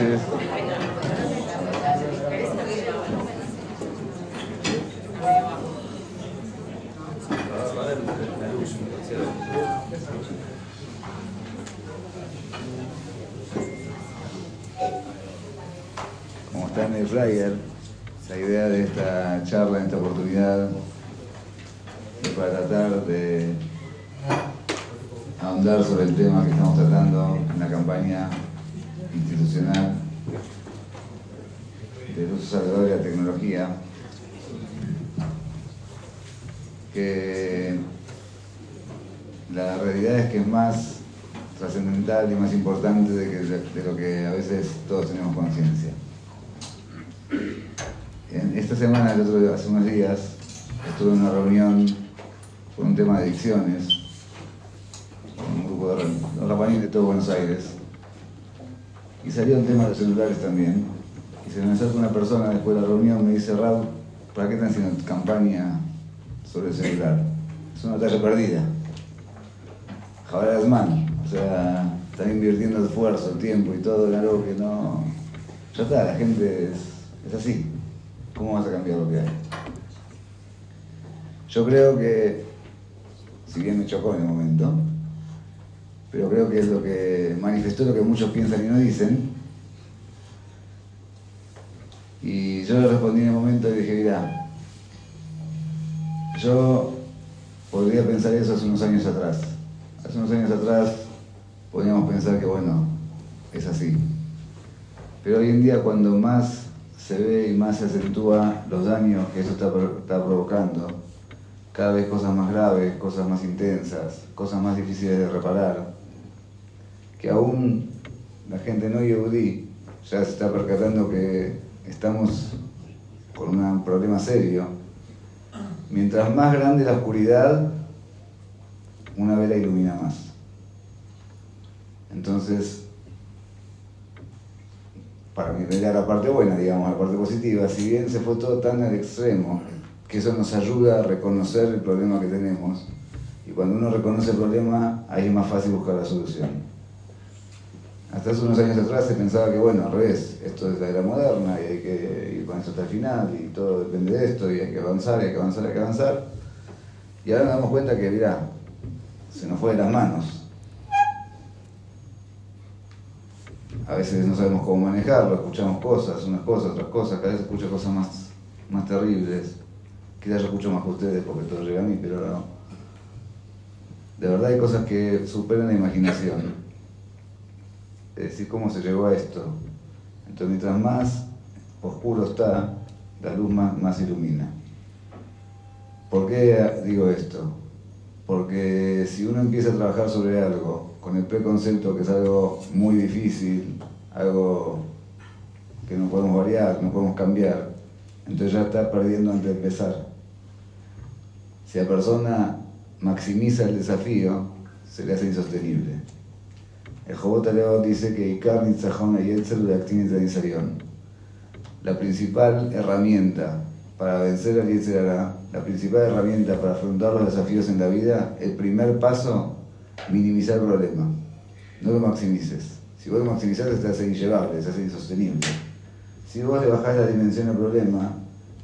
Como está en el flyer, la idea de esta charla, en esta oportunidad, es para tratar de ahondar sobre el tema que estamos tratando en la campaña institucional del uso saludable de la tecnología, que la realidad es que es más trascendental y más importante de, que- de lo que a veces todos tenemos conciencia. En esta semana, hace unos días, estuve en una reunión con un tema de adicciones, con un grupo de rapanines de todo Buenos Aires, y salió un tema de los celulares también. Y se me acerca una persona después de la reunión, me dice, Raúl, ¿para qué están haciendo campaña sobre el celular? Es una talla perdida. Jabar las manos. O sea, están invirtiendo esfuerzo, tiempo y todo en algo que no. Ya está, la gente es, es así. ¿Cómo vas a cambiar lo que hay? Yo creo que, si bien me chocó en el momento, pero creo que es lo que manifestó lo que muchos piensan y no dicen. Y yo le respondí en el momento y dije, mira, yo podría pensar eso hace unos años atrás. Hace unos años atrás podríamos pensar que, bueno, es así. Pero hoy en día cuando más se ve y más se acentúa los daños que eso está provocando, cada vez cosas más graves, cosas más intensas, cosas más difíciles de reparar, que aún la gente no yehudí ya se está percatando que estamos con un problema serio. Mientras más grande la oscuridad, una vela ilumina más. Entonces, para mirar la parte buena, digamos, la parte positiva, si bien se fue todo tan al extremo, que eso nos ayuda a reconocer el problema que tenemos, y cuando uno reconoce el problema, ahí es más fácil buscar la solución. Hasta hace unos años atrás se pensaba que, bueno, al revés, esto es la era moderna y hay que ir con esto hasta el final y todo depende de esto y hay que avanzar, y hay que avanzar, hay que avanzar. Y ahora nos damos cuenta que, mirá, se nos fue de las manos. A veces no sabemos cómo manejarlo, escuchamos cosas, unas cosas, otras cosas, cada vez escucho cosas más, más terribles. Quizás yo escucho más que ustedes porque todo llega a mí, pero no. De verdad hay cosas que superan la imaginación. Es decir, cómo se llegó a esto. Entonces, mientras más oscuro está, la luz más, más ilumina. ¿Por qué digo esto? Porque si uno empieza a trabajar sobre algo con el preconcepto que es algo muy difícil, algo que no podemos variar, no podemos cambiar, entonces ya está perdiendo antes de empezar. Si la persona maximiza el desafío, se le hace insostenible. El Jobot Aleot dice que Ikar Nitzahon Tradizayon. La principal herramienta para vencer al Yetzerara, la principal herramienta para afrontar los desafíos en la vida, el primer paso, minimizar el problema. No lo maximices. Si vos lo maximizás, te hace inllevable, se hace insostenible. Si vos le bajás la dimensión al problema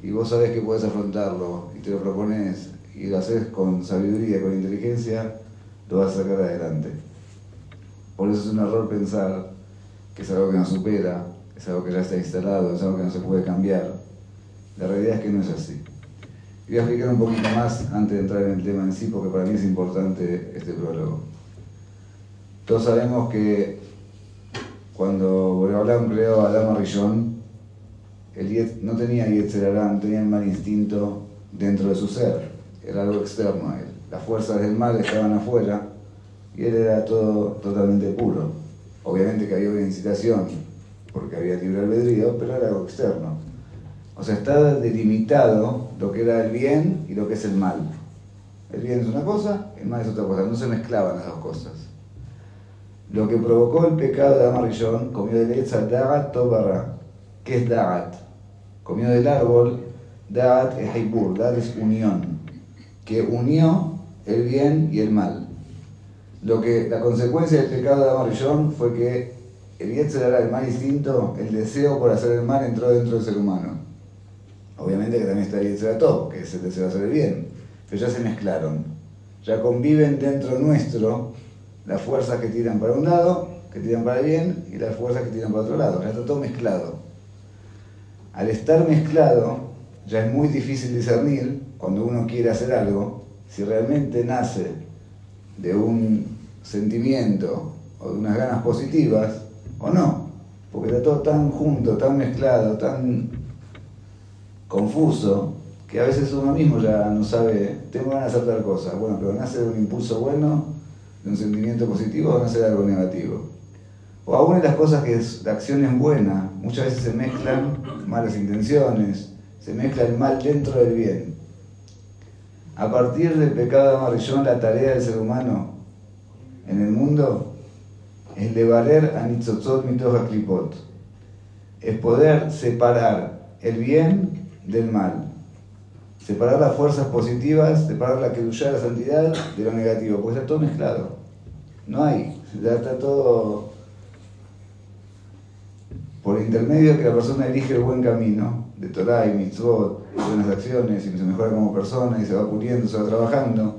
y vos sabés que podés afrontarlo y te lo propones y lo haces con sabiduría, con inteligencia, lo vas a sacar adelante. Por eso es un error pensar que es algo que nos supera, es algo que ya está instalado, es algo que no se puede cambiar. La realidad es que no es así. Voy a explicar un poquito más antes de entrar en el tema en sí, porque para mí es importante este prólogo. Todos sabemos que cuando Boreolam creó a Adama Rillón, no tenía Yetzerará, no tenía el mal instinto dentro de su ser, era algo externo a él. Las fuerzas del mal estaban afuera y él era todo totalmente puro. Obviamente que había una incitación, porque había libre albedrío, pero era algo externo. O sea, está delimitado lo que era el bien y lo que es el mal. El bien es una cosa, el mal es otra cosa, no se mezclaban las dos cosas. Lo que provocó el pecado de Amarillón, comió del Etza Dagat Tobarra. ¿Qué es Dagat? Comió del árbol, Dagat es Haibur, Dagat es unión, que unió el bien y el mal. Lo que, la consecuencia del pecado de Amarillón fue que el Yetzirah, el mal instinto, el deseo por hacer el mal entró dentro del ser humano. Obviamente que también está el Yetzirah todo, que es el deseo de hacer el bien, pero ya se mezclaron. Ya conviven dentro nuestro las fuerzas que tiran para un lado, que tiran para el bien, y las fuerzas que tiran para otro lado. Ya está todo mezclado. Al estar mezclado, ya es muy difícil discernir cuando uno quiere hacer algo, si realmente nace de un sentimiento o de unas ganas positivas o no, porque está todo tan junto, tan mezclado, tan confuso, que a veces uno mismo ya no sabe, tengo ganas de hacer tal cosa, bueno, pero nace de un impulso bueno, de un sentimiento positivo o nace de algo negativo. O aún en las cosas que la acción es buena, muchas veces se mezclan malas intenciones, se mezcla el mal dentro del bien. A partir del pecado de amarillón, la tarea del ser humano en el mundo es de valer a Nitzotzot Mitoja Klipot. Es poder separar el bien del mal. Separar las fuerzas positivas, separar la Kedushá, la santidad, de lo negativo, porque está todo mezclado. No hay, está todo por intermedio que la persona elige el buen camino de Torah y mitzvot, buenas acciones, y se mejora como persona y se va puliendo, se va trabajando,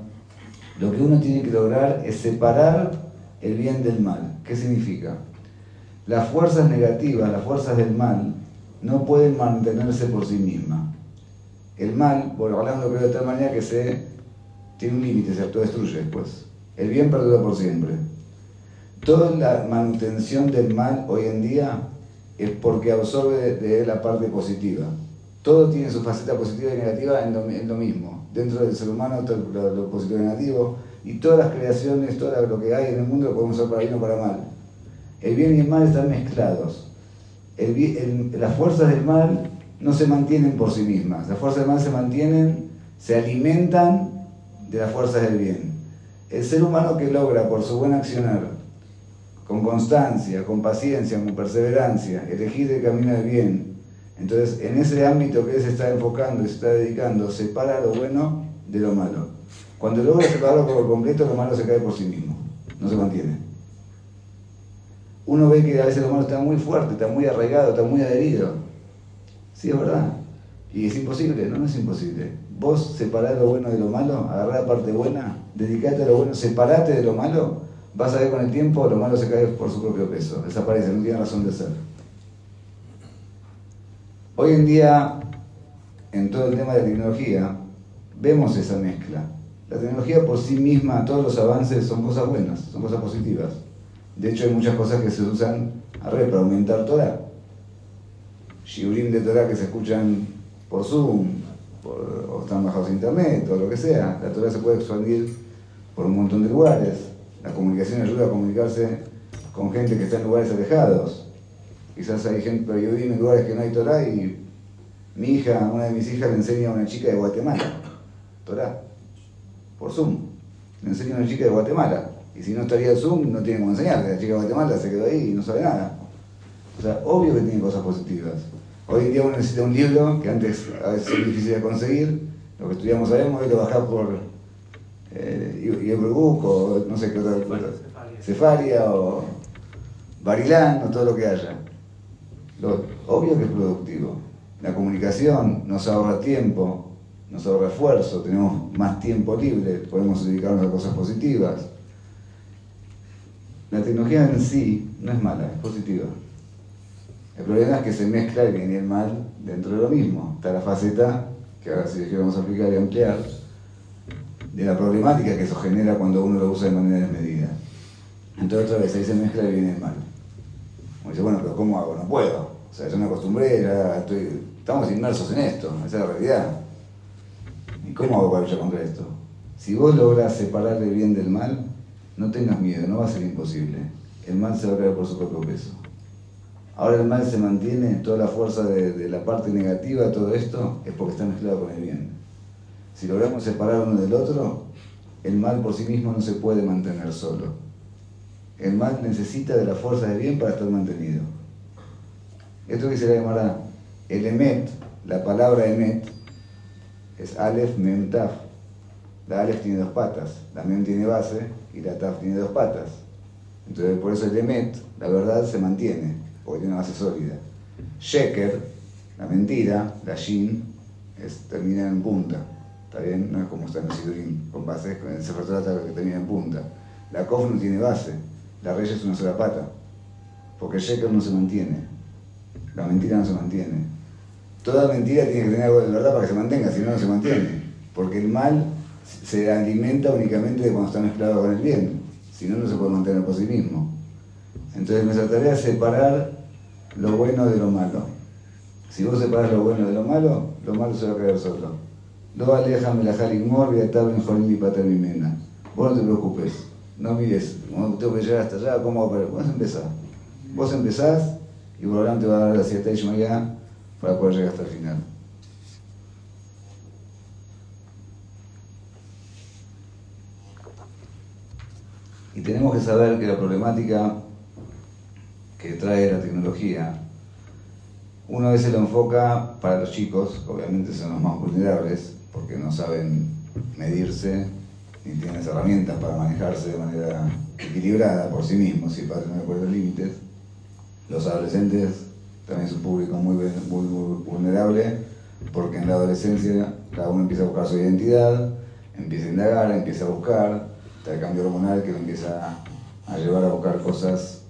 lo que uno tiene que lograr es separar el bien del mal. ¿Qué significa? Las fuerzas negativas, las fuerzas del mal, no pueden mantenerse por sí mismas. El mal, por hablando de tal manera que se tiene un límite, se autodestruye después. El bien perdura por siempre. Toda la manutención del mal hoy en día es porque absorbe de, la parte positiva. Todo tiene su faceta positiva y negativa en lo, mismo. Dentro del ser humano, todo lo, positivo y negativo, y todas las creaciones, todo lo que hay en el mundo lo podemos usar para bien o para mal. El bien y el mal están mezclados. las fuerzas del mal no se mantienen por sí mismas. Las fuerzas del mal se mantienen, se alimentan de las fuerzas del bien. El ser humano que logra por su buen accionar con constancia, con paciencia, con perseverancia, elegir el camino del bien. Entonces, en ese ámbito que él se está enfocando y se está dedicando, separa lo bueno de lo malo. Cuando logra separarlo por completo, lo malo se cae por sí mismo, no se mantiene. Uno ve que a veces lo malo está muy fuerte, está muy arraigado, está muy adherido. Sí, es verdad. Y es imposible, no, no es imposible. Vos separás lo bueno de lo malo, agarrá la parte buena, dedicate a lo bueno, separate de lo malo vas a ver con el tiempo lo malo se cae por su propio peso, desaparece, no tiene razón de ser. Hoy en día, en todo el tema de tecnología, vemos esa mezcla. La tecnología por sí misma, todos los avances son cosas buenas, son cosas positivas. De hecho, hay muchas cosas que se usan a red para aumentar Torah. Shiurim de Torah que se escuchan por Zoom, o están bajados a internet, o lo que sea. La Torah se puede expandir por un montón de lugares. La comunicación ayuda a comunicarse con gente que está en lugares alejados. Quizás hay gente, pero yo vivo en lugares que no hay Torah y mi hija, una de mis hijas, le enseña a una chica de Guatemala Torah, por Zoom. Le enseña a una chica de Guatemala. Y si no estaría Zoom, no tiene cómo enseñarle. La chica de Guatemala se quedó ahí y no sabe nada. O sea, obvio que tiene cosas positivas. Hoy en día uno necesita un libro que antes a veces es difícil de conseguir. Lo que estudiamos sabemos, hoy lo bajás por eh, y, el o no sé qué otra cosa, cefaria o barilán o todo lo que haya. Lo, obvio que es productivo. La comunicación nos ahorra tiempo, nos ahorra esfuerzo, tenemos más tiempo libre, podemos dedicarnos a cosas positivas. La tecnología en sí no es mala, es positiva. El problema es que se mezcla el bien y el mal dentro de lo mismo. Está la faceta, que ahora sí vamos a aplicar y ampliar, de la problemática que eso genera cuando uno lo usa de manera desmedida. Entonces otra vez ahí se mezcla el bien y el mal. Como dice, bueno, pero ¿cómo hago? No puedo. O sea, yo me acostumbré, estoy, estamos inmersos en esto, esa es la realidad. ¿Y cómo hago para luchar contra esto? Si vos logras separar el bien del mal, no tengas miedo, no va a ser imposible. El mal se va a caer por su propio peso. Ahora el mal se mantiene, toda la fuerza de, la parte negativa, todo esto, es porque está mezclado con el bien. Si logramos separar uno del otro, el mal por sí mismo no se puede mantener solo. El mal necesita de la fuerza de bien para estar mantenido. Esto que se le llamará el emet, la palabra emet, es alef, mem, taf. La alef tiene dos patas, la mem tiene base y la taf tiene dos patas. Entonces, por eso el Emet, la verdad, se mantiene, porque tiene una base sólida. Sheker, la mentira, la Shin, es, termina en punta. ¿Está bien? No es como está en el Sidurín, con base, con el Sefer que termina en punta. La Kof no tiene base, la Rey es una sola pata, porque el Sheker no se mantiene, la mentira no se mantiene. Toda mentira tiene que tener algo de verdad para que se mantenga, si no, no se mantiene. Porque el mal se alimenta únicamente de cuando está mezclado con el bien, si no, no se puede mantener por sí mismo. Entonces nuestra tarea es separar lo bueno de lo malo. Si vos separas lo bueno de lo malo, lo malo se va a quedar solo. Lo alejame la jaligmor y en jolín y patermimena. Vos no te preocupes, no mires, tengo que llegar hasta allá, ¿cómo va a Vos empezás. Vos empezás y lo te va a dar la siete de para poder llegar hasta el final. Y tenemos que saber que la problemática que trae la tecnología, uno a veces lo enfoca para los chicos, obviamente son los más vulnerables, porque no saben medirse ni tienen herramientas para manejarse de manera equilibrada por sí mismos y para tener los límites. Los adolescentes también es un público muy, vulnerable, porque en la adolescencia cada uno empieza a buscar su identidad, empieza a indagar, empieza a buscar, está el cambio hormonal que lo empieza a llevar a buscar cosas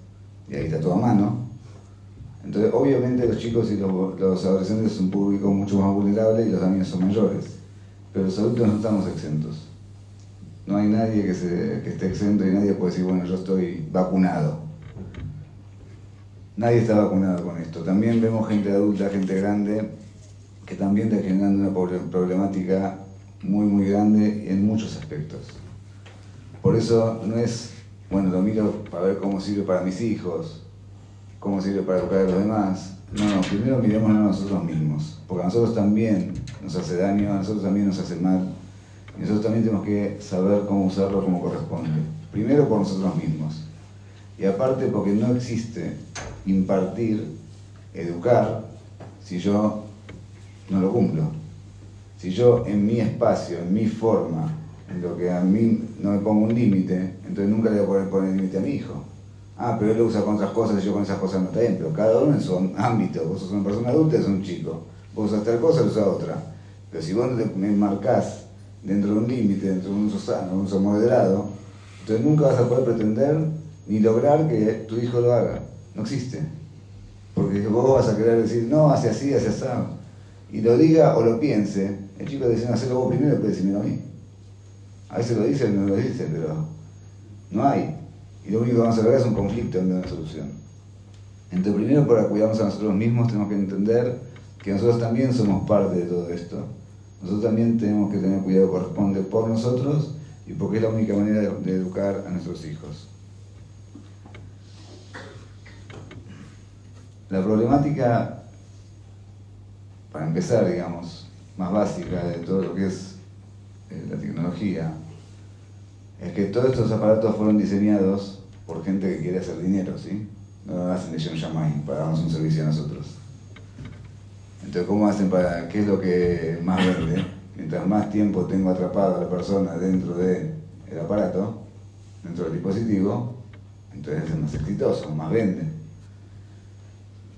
y ahí está todo a mano. Entonces, obviamente los chicos y los, adolescentes son un público mucho más vulnerable y los niños son mayores, pero los adultos no estamos exentos. No hay nadie que, se, que esté exento y nadie puede decir, bueno, yo estoy vacunado. Nadie está vacunado con esto. También vemos gente adulta, gente grande, que también está generando una problemática muy, muy grande en muchos aspectos. Por eso no es, bueno, lo miro para ver cómo sirve para mis hijos, cómo sirve para educar a los demás. No, no, primero miremos a nosotros mismos, porque a nosotros también nos hace daño, a nosotros también nos hace mal, y nosotros también tenemos que saber cómo usarlo como corresponde. Primero por nosotros mismos, y aparte porque no existe impartir, educar, si yo no lo cumplo. Si yo en mi espacio, en mi forma, en lo que a mí no me pongo un límite, entonces nunca le voy a poder poner límite a mi hijo. Ah, pero él lo usa con otras cosas y yo con esas cosas no está pero cada uno en su ámbito. Vos sos una persona adulta sos un chico. Vos usas tal cosa usas otra. Pero si vos me marcás dentro de un límite, dentro de un uso sano, un uso moderado, entonces nunca vas a poder pretender ni lograr que tu hijo lo haga. No existe. Porque vos vas a querer decir, no, hace así, hace así. Y lo diga o lo piense, el chico dice, hacerlo vos primero y después decirme a mí. A veces lo dice, no lo dice, pero no hay. Y lo único que vamos a lograr es un conflicto en una solución. Entonces, primero para cuidarnos a nosotros mismos tenemos que entender que nosotros también somos parte de todo esto. Nosotros también tenemos que tener cuidado corresponde por nosotros y porque es la única manera de, educar a nuestros hijos. La problemática, para empezar, digamos, más básica de todo lo que es eh, la tecnología, es que todos estos aparatos fueron diseñados por gente que quiere hacer dinero, ¿sí? No lo hacen de John para darnos un servicio a nosotros. Entonces, ¿cómo hacen para qué es lo que más vende? Mientras más tiempo tengo atrapado a la persona dentro del aparato, dentro del dispositivo, entonces es más exitoso, más vende.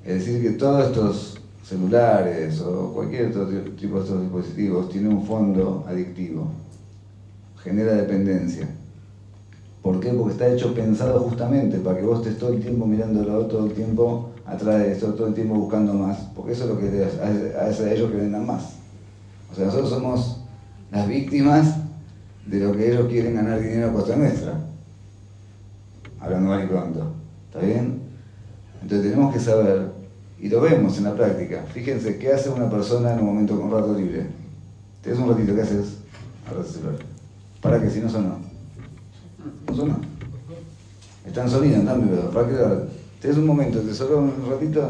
Es decir, que todos estos celulares o cualquier otro tipo de estos dispositivos tiene un fondo adictivo, genera dependencia. ¿Por qué? Porque está hecho pensado justamente para que vos estés todo el tiempo mirándolo, todo el tiempo atrás de esto, todo el tiempo buscando más, porque eso es lo que hace a ellos que vendan más. O sea, nosotros somos las víctimas de lo que ellos quieren ganar dinero a costa nuestra. Hablando mal y pronto. ¿Está bien? Entonces tenemos que saber y lo vemos en la práctica. Fíjense, ¿qué hace una persona en un momento con rato libre? Tienes un ratito, ¿qué haces? ¿Para que Si no sonó. No sonó. Están sonidos, están pero ¿para qué Tienes un momento, te sonó un ratito,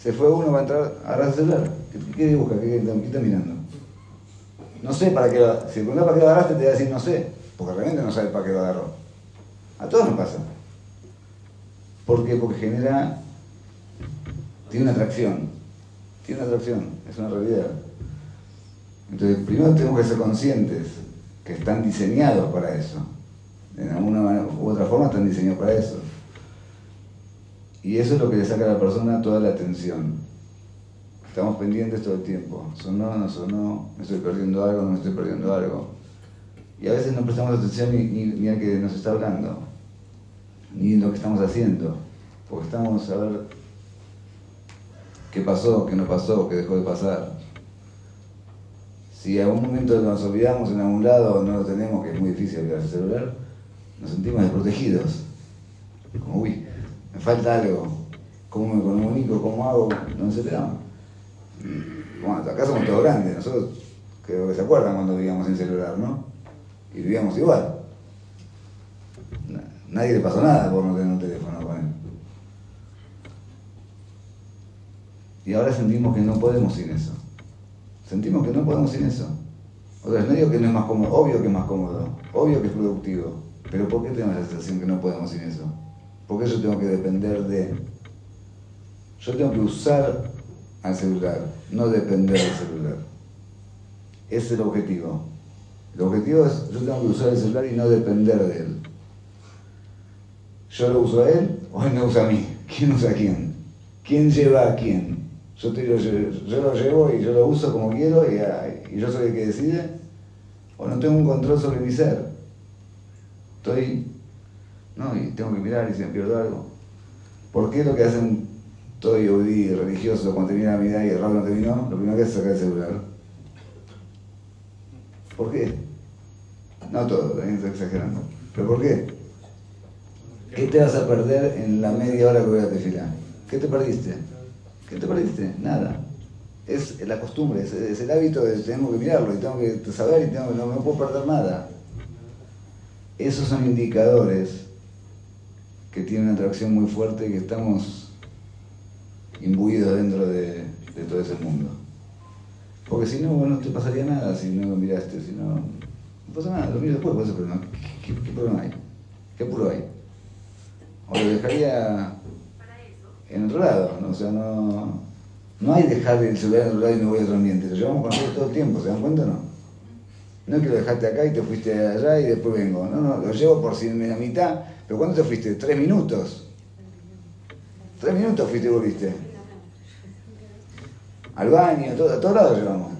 se fue uno, va a entrar, el celular. ¿Qué, qué dibuja? ¿Qué, qué, está mirando? No sé para qué lo, Si preguntas para qué lo agarraste, te va a decir no sé, porque realmente no sabes para qué lo agarró. A todos nos pasa. ¿Por qué? Porque genera tiene una atracción, tiene una atracción, es una realidad. Entonces, primero tenemos que ser conscientes que están diseñados para eso. De alguna u otra forma están diseñados para eso. Y eso es lo que le saca a la persona toda la atención. Estamos pendientes todo el tiempo. Sonó, no sonó, me estoy perdiendo algo, no me estoy perdiendo algo. Y a veces no prestamos atención ni, ni, ni a que nos está hablando, ni en lo que estamos haciendo. Porque estamos a ver qué pasó, qué no pasó, qué dejó de pasar. Si a un momento nos olvidamos en algún lado no lo tenemos, que es muy difícil olvidar el celular, nos sentimos desprotegidos. Como, uy, me falta algo. ¿Cómo me comunico? ¿Cómo hago? No nos enteramos. Bueno, acá somos todos grandes. Nosotros creo que se acuerdan cuando vivíamos sin celular, ¿no? Y vivíamos igual. Nadie le pasó nada por no tener un teléfono con él. Y ahora sentimos que no podemos sin eso. Sentimos que no podemos sin eso. O sea, no digo que no es más cómodo, obvio que es más cómodo, obvio que es productivo. Pero ¿por qué tenemos la sensación que no podemos sin eso? Porque yo tengo que depender de... Yo tengo que usar al celular, no depender del celular. Ese es el objetivo. El objetivo es, yo tengo que usar el celular y no depender de él. Yo lo uso a él o él me usa a mí. ¿Quién usa a quién? ¿Quién lleva a quién? Yo, lo llevo y yo lo uso como quiero y, y yo soy el que decide. O no tengo un control sobre mi ser. Estoy, no, y tengo que mirar y si me pierdo algo. ¿Por qué lo que hacen todo yudí religioso cuando termina la mirada y el rato no terminó? Lo primero que hace es sacar el celular. ¿Por qué? No todo, también estoy exagerando. ¿Pero por qué? ¿Qué te vas a perder en la media hora que voy a desfilar? ¿Qué te perdiste? ¿Qué te perdiste? Nada. Es la costumbre, es, el hábito de tengo que mirarlo y tengo que saber y tengo, no me puedo perder nada. Esos son indicadores que tienen una atracción muy fuerte y que estamos imbuidos dentro de, todo ese mundo. Porque si no, no te pasaría nada si no miraste, si no, no pasa nada, lo miro después, por eso, pero no, ¿qué, qué, qué problema hay? ¿Qué apuro hay? O lo dejaría en otro lado, ¿no? o sea, no, no hay dejar el celular en otro lado y me voy a otro ambiente, lo llevamos con nosotros todo el tiempo, ¿se dan cuenta o no? No es que lo dejaste acá y te fuiste allá y después vengo, no, no, lo llevo por la mitad, pero ¿cuándo te fuiste? ¿Tres minutos? Tres minutos fuiste y volviste. Al baño, a todos lados llevamos.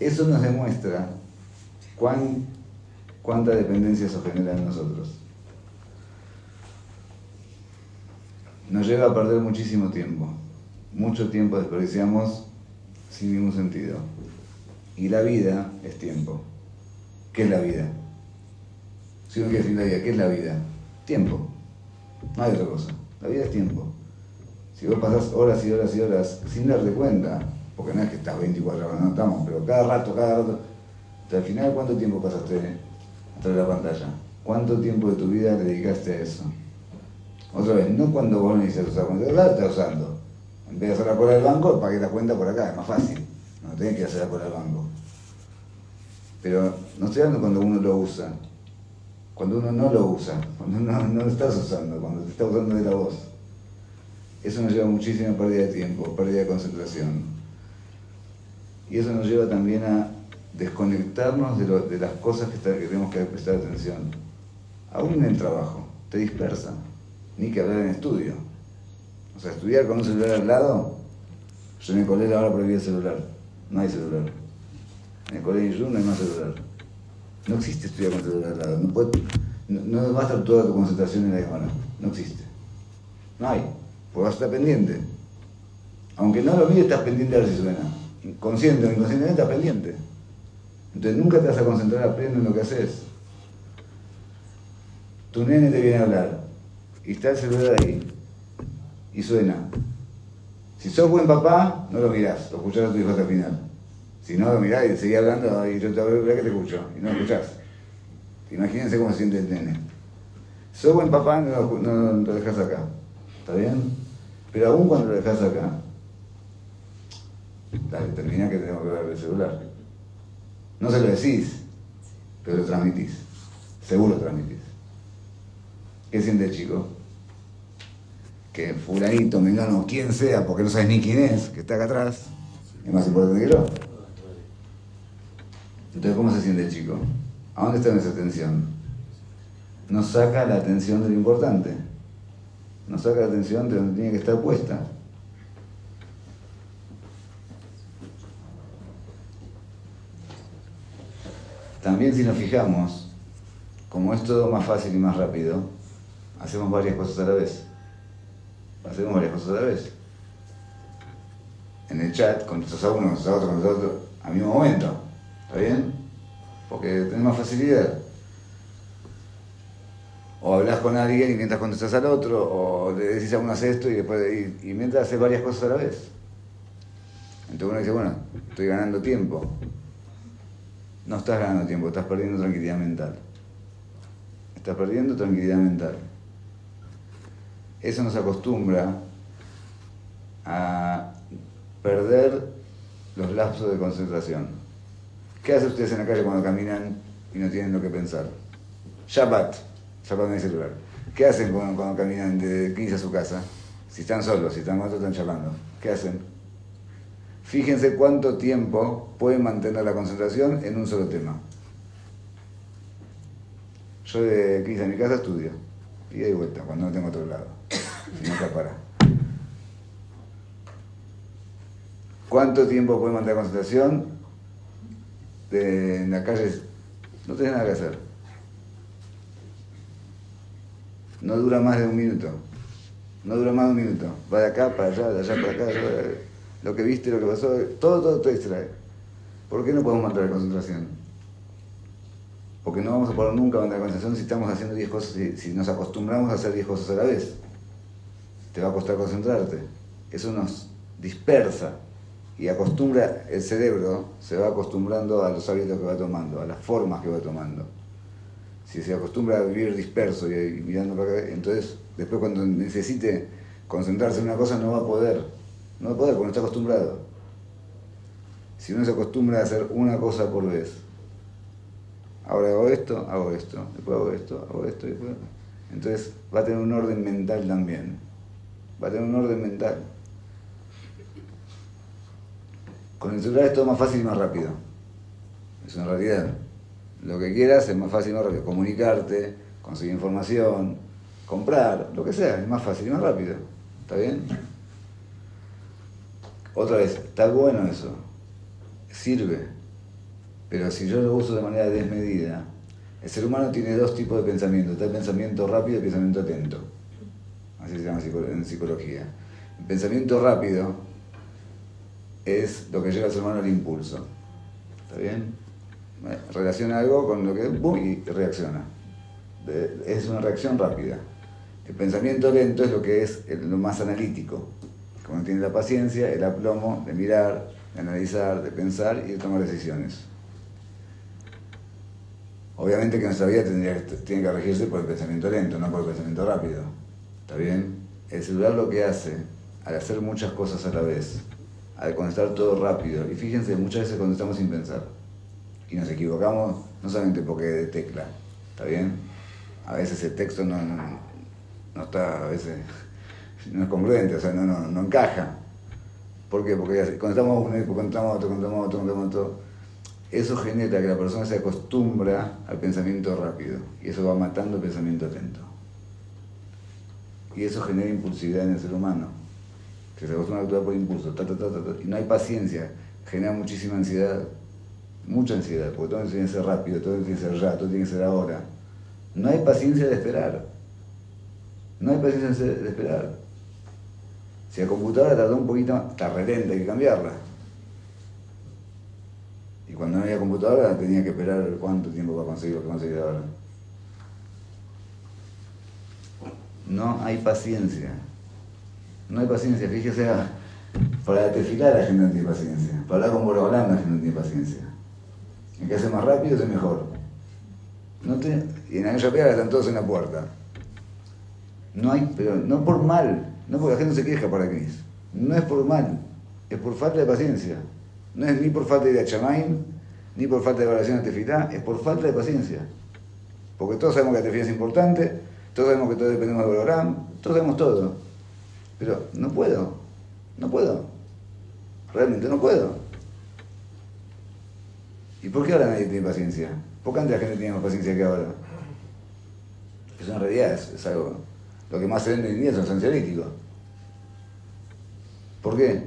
Eso nos demuestra cuán, cuánta dependencia eso genera en nosotros. nos lleva a perder muchísimo tiempo. Mucho tiempo desperdiciamos sin ningún sentido. Y la vida es tiempo. ¿Qué es la vida? Si uno quiere decir la vida, ¿qué es la vida? Tiempo. No hay otra cosa. La vida es tiempo. Si vos pasás horas y horas y horas sin darte cuenta, porque no es que estás 24 horas, no estamos, pero cada rato, cada rato, hasta el final, ¿cuánto tiempo pasaste atrás de la pantalla? ¿Cuánto tiempo de tu vida dedicaste a eso? Otra vez, no cuando vos necesitas usar cuando te estás usando. En vez de hacer la cola del banco, pagué la cuenta por acá, es más fácil. No tenés que hacer la cola del banco. Pero no estoy hablando cuando uno lo usa. Cuando uno no lo usa, cuando no, no lo estás usando, cuando te está usando de la voz. Eso nos lleva muchísima pérdida de tiempo, pérdida de concentración. Y eso nos lleva también a desconectarnos de, las cosas que tenemos que prestar atención. Aún en el trabajo, te dispersa ni que hablar en estudio. O sea, estudiar con un celular al lado, yo en el colegio ahora prohibí el celular, no hay celular. En el colegio no hay más celular. No existe estudiar con celular al lado, no, puede, no, no va a estar toda tu concentración en la cámara, no existe. No hay, porque vas a estar pendiente. Aunque no lo mires, estás pendiente a ver si suena. Consciente o inconscientemente estás pendiente. Entonces nunca te vas a concentrar a en lo que haces. Tu nene te viene a hablar y está el celular ahí y suena. Si sos buen papá, no lo mirás, lo escuchás a tu hijo hasta el final. Si no lo mirás y seguís hablando y yo te voy a que te escucho y no escuchás. Imagínense cómo se siente el nene. Sos buen papá, no no, no lo dejás acá. ¿Está bien? Pero aún cuando lo dejas acá, dale, termina que tenemos que ver el celular. No se lo decís, pero lo transmitís. Seguro lo transmitís. ¿Qué siente el chico? Que fulanito, mengano, quien sea, porque no sabes ni quién es, que está acá atrás, es más importante que yo. Entonces, ¿cómo se siente el chico? ¿A dónde está esa atención? Nos saca la atención de lo importante. nos saca la atención de donde tiene que estar puesta. También si nos fijamos, como es todo más fácil y más rápido, hacemos varias cosas a la vez. Hacemos varias cosas a la vez. En el chat, contestas a uno, contestas a otro, contestas a mismo momento. ¿Está bien? Porque tenés más facilidad. O hablas con alguien y mientras contestas al otro, o le decís a uno hace esto y después y, y mientras haces varias cosas a la vez. Entonces uno dice, bueno, estoy ganando tiempo. No estás ganando tiempo, estás perdiendo tranquilidad mental. Estás perdiendo tranquilidad mental. Eso nos acostumbra a perder los lapsos de concentración. ¿Qué hacen ustedes en la calle cuando caminan y no tienen lo que pensar? Shabbat, Shabbat en el celular. ¿Qué hacen cuando, caminan de 15 a su casa? Si están solos, si están otros, están charlando. ¿Qué hacen? Fíjense cuánto tiempo pueden mantener la concentración en un solo tema. Yo de 15 a mi casa estudio. Y de vuelta, cuando no tengo otro lado. Si no, para. ¿Cuánto tiempo pueden mantener la concentración? En la calle no tenés nada que hacer. No dura más de un minuto. No dura más de un minuto. Va de acá para allá, de allá para acá. Lo que viste, lo que pasó, todo, todo te distrae. ¿Por qué no podemos mantener la concentración? Porque no vamos a poder nunca mantener la concentración si estamos haciendo 10 cosas, si, si, nos acostumbramos a hacer 10 cosas a la vez. Te va a costar concentrarte. Eso nos dispersa y acostumbra, el cerebro se va acostumbrando a los hábitos que va tomando, a las formas que va tomando. Si se acostumbra a vivir disperso y, mirando para acá, entonces después cuando necesite concentrarse en una cosa no va a poder no va a poder porque no está acostumbrado. Si uno se acostumbra a hacer una cosa por vez, ahora hago esto, hago esto, después hago esto, hago esto, después... Entonces va a tener un orden mental también. Va a tener un orden mental. Con el celular es todo más fácil y más rápido. Es una realidad. Lo que quieras es más fácil y más rápido. Comunicarte, conseguir información, comprar, lo que sea, es más fácil y más rápido. ¿Está bien? Otra vez, está bueno eso, sirve, pero si yo lo uso de manera desmedida, el ser humano tiene dos tipos de pensamiento, está el pensamiento rápido y el pensamiento atento, así se llama en psicología. El pensamiento rápido es lo que lleva al ser humano al impulso, ¿está bien? Relaciona algo con lo que ¡bum! y reacciona. Es una reacción rápida. El pensamiento lento es lo que es lo más analítico, como tiene la paciencia, el aplomo de mirar, de analizar, de pensar y de tomar decisiones. Obviamente que nuestra vida tendría, tiene que regirse por el pensamiento lento, no por el pensamiento rápido. ¿Está bien? El celular lo que hace, al hacer muchas cosas a la vez, al contestar todo rápido, y fíjense, muchas veces contestamos sin pensar. Y nos equivocamos no solamente porque de tecla, ¿está bien? A veces el texto no, no, está, a veces no es congruente, o sea, no, no, no encaja. ¿Por qué? Porque contamos uno, contamos otro, contamos otro, contamos otro. Eso genera que la persona se acostumbra al pensamiento rápido y eso va matando el pensamiento atento. Y eso genera impulsividad en el ser humano, que se acostumbra a actuar por impulso, ta, ta, ta, y no hay paciencia, genera muchísima ansiedad, mucha ansiedad, porque todo tiene que ser rápido, todo tiene que ser ya, todo tiene que ser ahora. No hay paciencia de esperar, no hay paciencia de esperar. Si la computadora tardó un poquito está relenta, hay que cambiarla. Y cuando no había computadora tenía que esperar cuánto tiempo para conseguir lo que conseguir ahora. No hay paciencia. No hay paciencia. Fíjese, para tefilar la gente no tiene paciencia. Para hablar con Borolán la gente no tiene paciencia. El que hace más rápido es mejor. No te, y en aquella pega están todos en la puerta. No hay, pero no por mal, no porque la gente se queja para Cris. No es por mal, es por falta de paciencia. No es ni por falta de chamain, ni por falta de evaluación de tefilá, es por falta de paciencia. Porque todos sabemos que la tefilá es importante, todos sabemos que todos dependemos del Bororam, todos sabemos todo. Pero no puedo, no puedo. Realmente no puedo. ¿Y por qué ahora nadie tiene paciencia? ¿Por qué antes la gente tenía más paciencia que ahora? Es una realidad, es, algo Lo que más se vende hoy en día son ansiolíticos. ¿Por qué?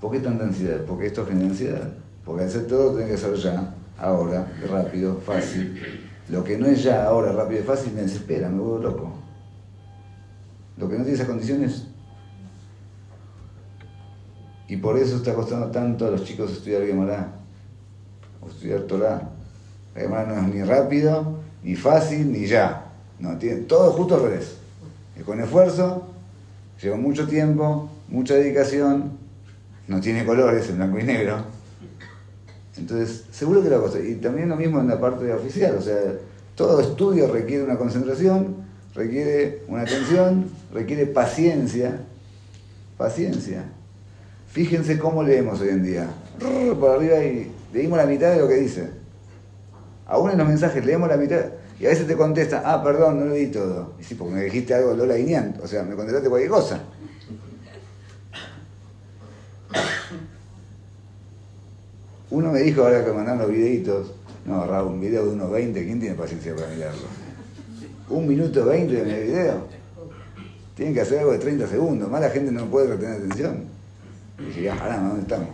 ¿Por qué tanta ansiedad? Porque esto genera ansiedad. Porque ser todo tiene que ser ya, ahora, rápido, fácil. Lo que no es ya, ahora, rápido y fácil me desespera, me vuelvo loco. Lo que no tiene esas condiciones. Y por eso está costando tanto a los chicos estudiar Gemara o estudiar Torah. La Gemara no es ni rápido, ni fácil, ni ya. No, tiene todo justo al revés. Es con esfuerzo, lleva mucho tiempo, mucha dedicación, no tiene colores, en blanco y negro. Entonces, seguro que la cosa. Y también lo mismo en la parte oficial, o sea, todo estudio requiere una concentración, requiere una atención, requiere paciencia. Paciencia. Fíjense cómo leemos hoy en día. Por arriba y leímos la mitad de lo que dice. Aún en los mensajes leemos la mitad. Y a veces te contesta, ah, perdón, no lo leí todo. Y sí, porque me dijiste algo Lola Guiñán. O sea, me contestaste cualquier cosa. Uno me dijo ahora que mandan los videitos. No, Raúl, un video de unos 20, ¿quién tiene paciencia para mirarlo? Un minuto 20 de mi video. Tienen que hacer algo de 30 segundos. Más la gente no puede retener atención. Y dije, ya, pará, ¿dónde estamos?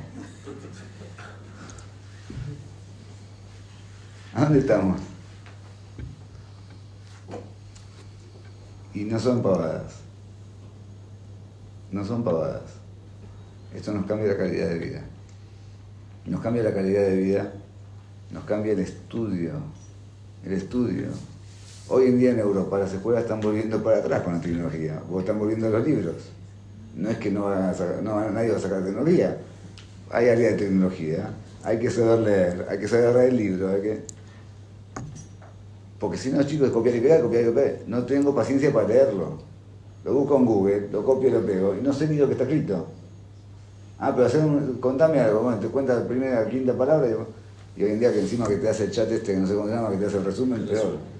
¿A dónde estamos? Y no son pavadas. No son pavadas. Esto nos cambia la calidad de vida. Nos cambia la calidad de vida, nos cambia el estudio. El estudio. Hoy en día en Europa las escuelas están volviendo para atrás con la tecnología, o están volviendo los libros. No es que no, van a sacar, no nadie va a sacar tecnología. Hay área de tecnología, hay que saber leer, hay que saber leer el libro, hay que... Porque si no, chicos, copiar y pegar, copiar y pegar. No tengo paciencia para leerlo. Lo busco en Google, lo copio y lo pego, y no sé ni lo que está escrito. Ah, pero hacer contame algo, bueno, te cuenta la primera, la quinta palabra y, hoy en día que encima que te hace el chat este, que no sé cómo se llama, que te hace el resumen, peor.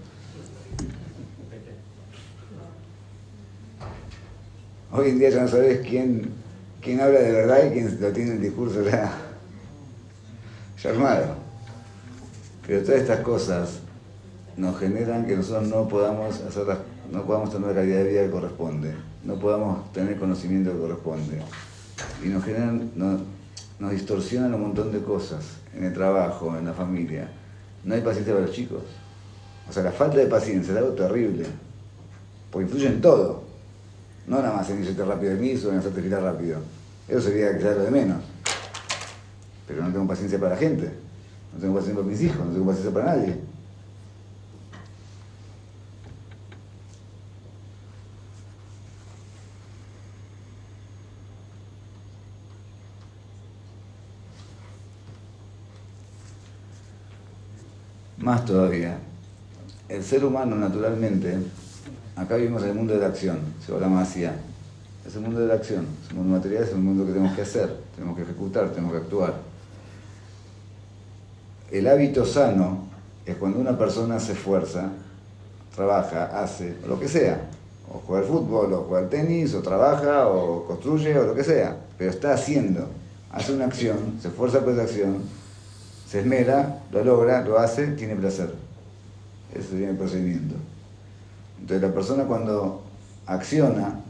Hoy en día ya no sabes quién, quién habla de verdad y quién lo tiene el discurso ya, ya armado. Pero todas estas cosas nos generan que nosotros no podamos hacer no podamos tener la calidad de vida que corresponde, no podamos tener conocimiento que corresponde y nos generan, nos, distorsionan un montón de cosas en el trabajo, en la familia. No hay paciencia para los chicos. O sea, la falta de paciencia es algo terrible, porque influye en todo. No nada más en irte rápido de miso, en hacerte girar rápido. Eso sería quizás lo de menos. Pero no tengo paciencia para la gente, no tengo paciencia para mis hijos, no tengo paciencia para nadie. Más todavía, el ser humano naturalmente, acá vivimos el mundo de la acción, se llama así, es el mundo de la acción, es el mundo material, es el mundo que tenemos que hacer, tenemos que ejecutar, tenemos que actuar. El hábito sano es cuando una persona se esfuerza, trabaja, hace, o lo que sea, o juega al fútbol, o juega al tenis, o trabaja, o construye, o lo que sea, pero está haciendo, hace una acción, se esfuerza por esa acción, se esmera, lo logra, lo hace, tiene placer. Ese sería el procedimiento. Entonces la persona cuando acciona,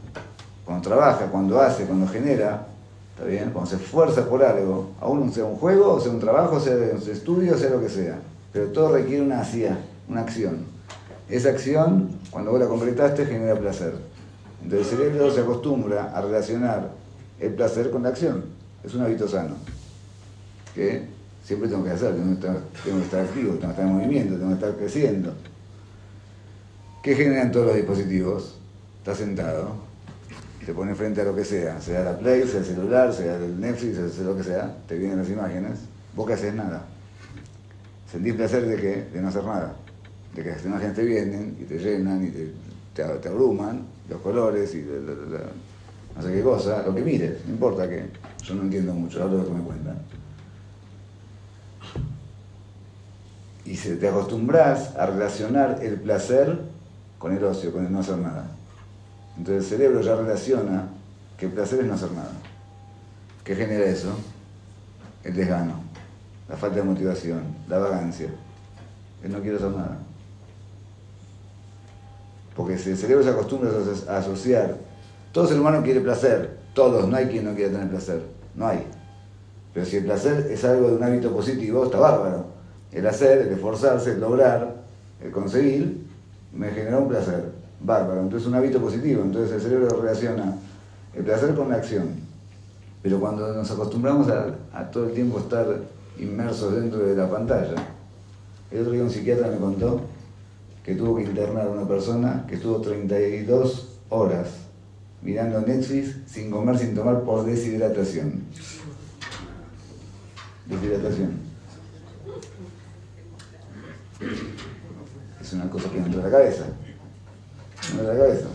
cuando trabaja, cuando hace, cuando genera, ¿está bien? Cuando se esfuerza por algo, aún sea un juego, sea un trabajo, sea un estudio, sea lo que sea, pero todo requiere una hacía, una acción. Esa acción, cuando vos la completaste, genera placer. Entonces el cerebro se acostumbra a relacionar el placer con la acción. Es un hábito sano. ¿Qué? siempre tengo que hacer, tengo que estar, tengo que estar activo, tengo que estar en movimiento, tengo que estar creciendo. ¿Qué generan todos los dispositivos? Estás sentado, te pones frente a lo que sea, sea la Play, sea el celular, sea el Netflix, sea lo que sea, te vienen las imágenes, vos que haces nada. Sentís placer de que de no hacer nada, de que las imágenes te vienen y te llenan y te, te, abruman, los colores y no sé qué cosa, lo que mires, no importa que yo no entiendo mucho, de lo que me cuentan. y se te acostumbras a relacionar el placer con el ocio, con el no hacer nada. Entonces el cerebro ya relaciona que el placer es no hacer nada. ¿Qué genera eso? El desgano, la falta de motivación, la vagancia. Él no quiere hacer nada. Porque si el cerebro se acostumbra a asociar, todo ser humano quiere placer, todos, no hay quien no quiera tener placer, no hay. Pero si el placer es algo de un hábito positivo, está bárbaro. El hacer, el esforzarse, el lograr, el conseguir, me genera un placer, bárbaro. Entonces es un hábito positivo, entonces el cerebro relaciona el placer con la acción. Pero cuando nos acostumbramos a, a todo el tiempo estar inmersos dentro de la pantalla, el otro día un psiquiatra me contó que tuvo que internar a una persona que estuvo 32 horas mirando Netflix sin comer, sin tomar por deshidratación. Deshidratación. Es una cosa que entra a la cabeza. Entra a la cabeza.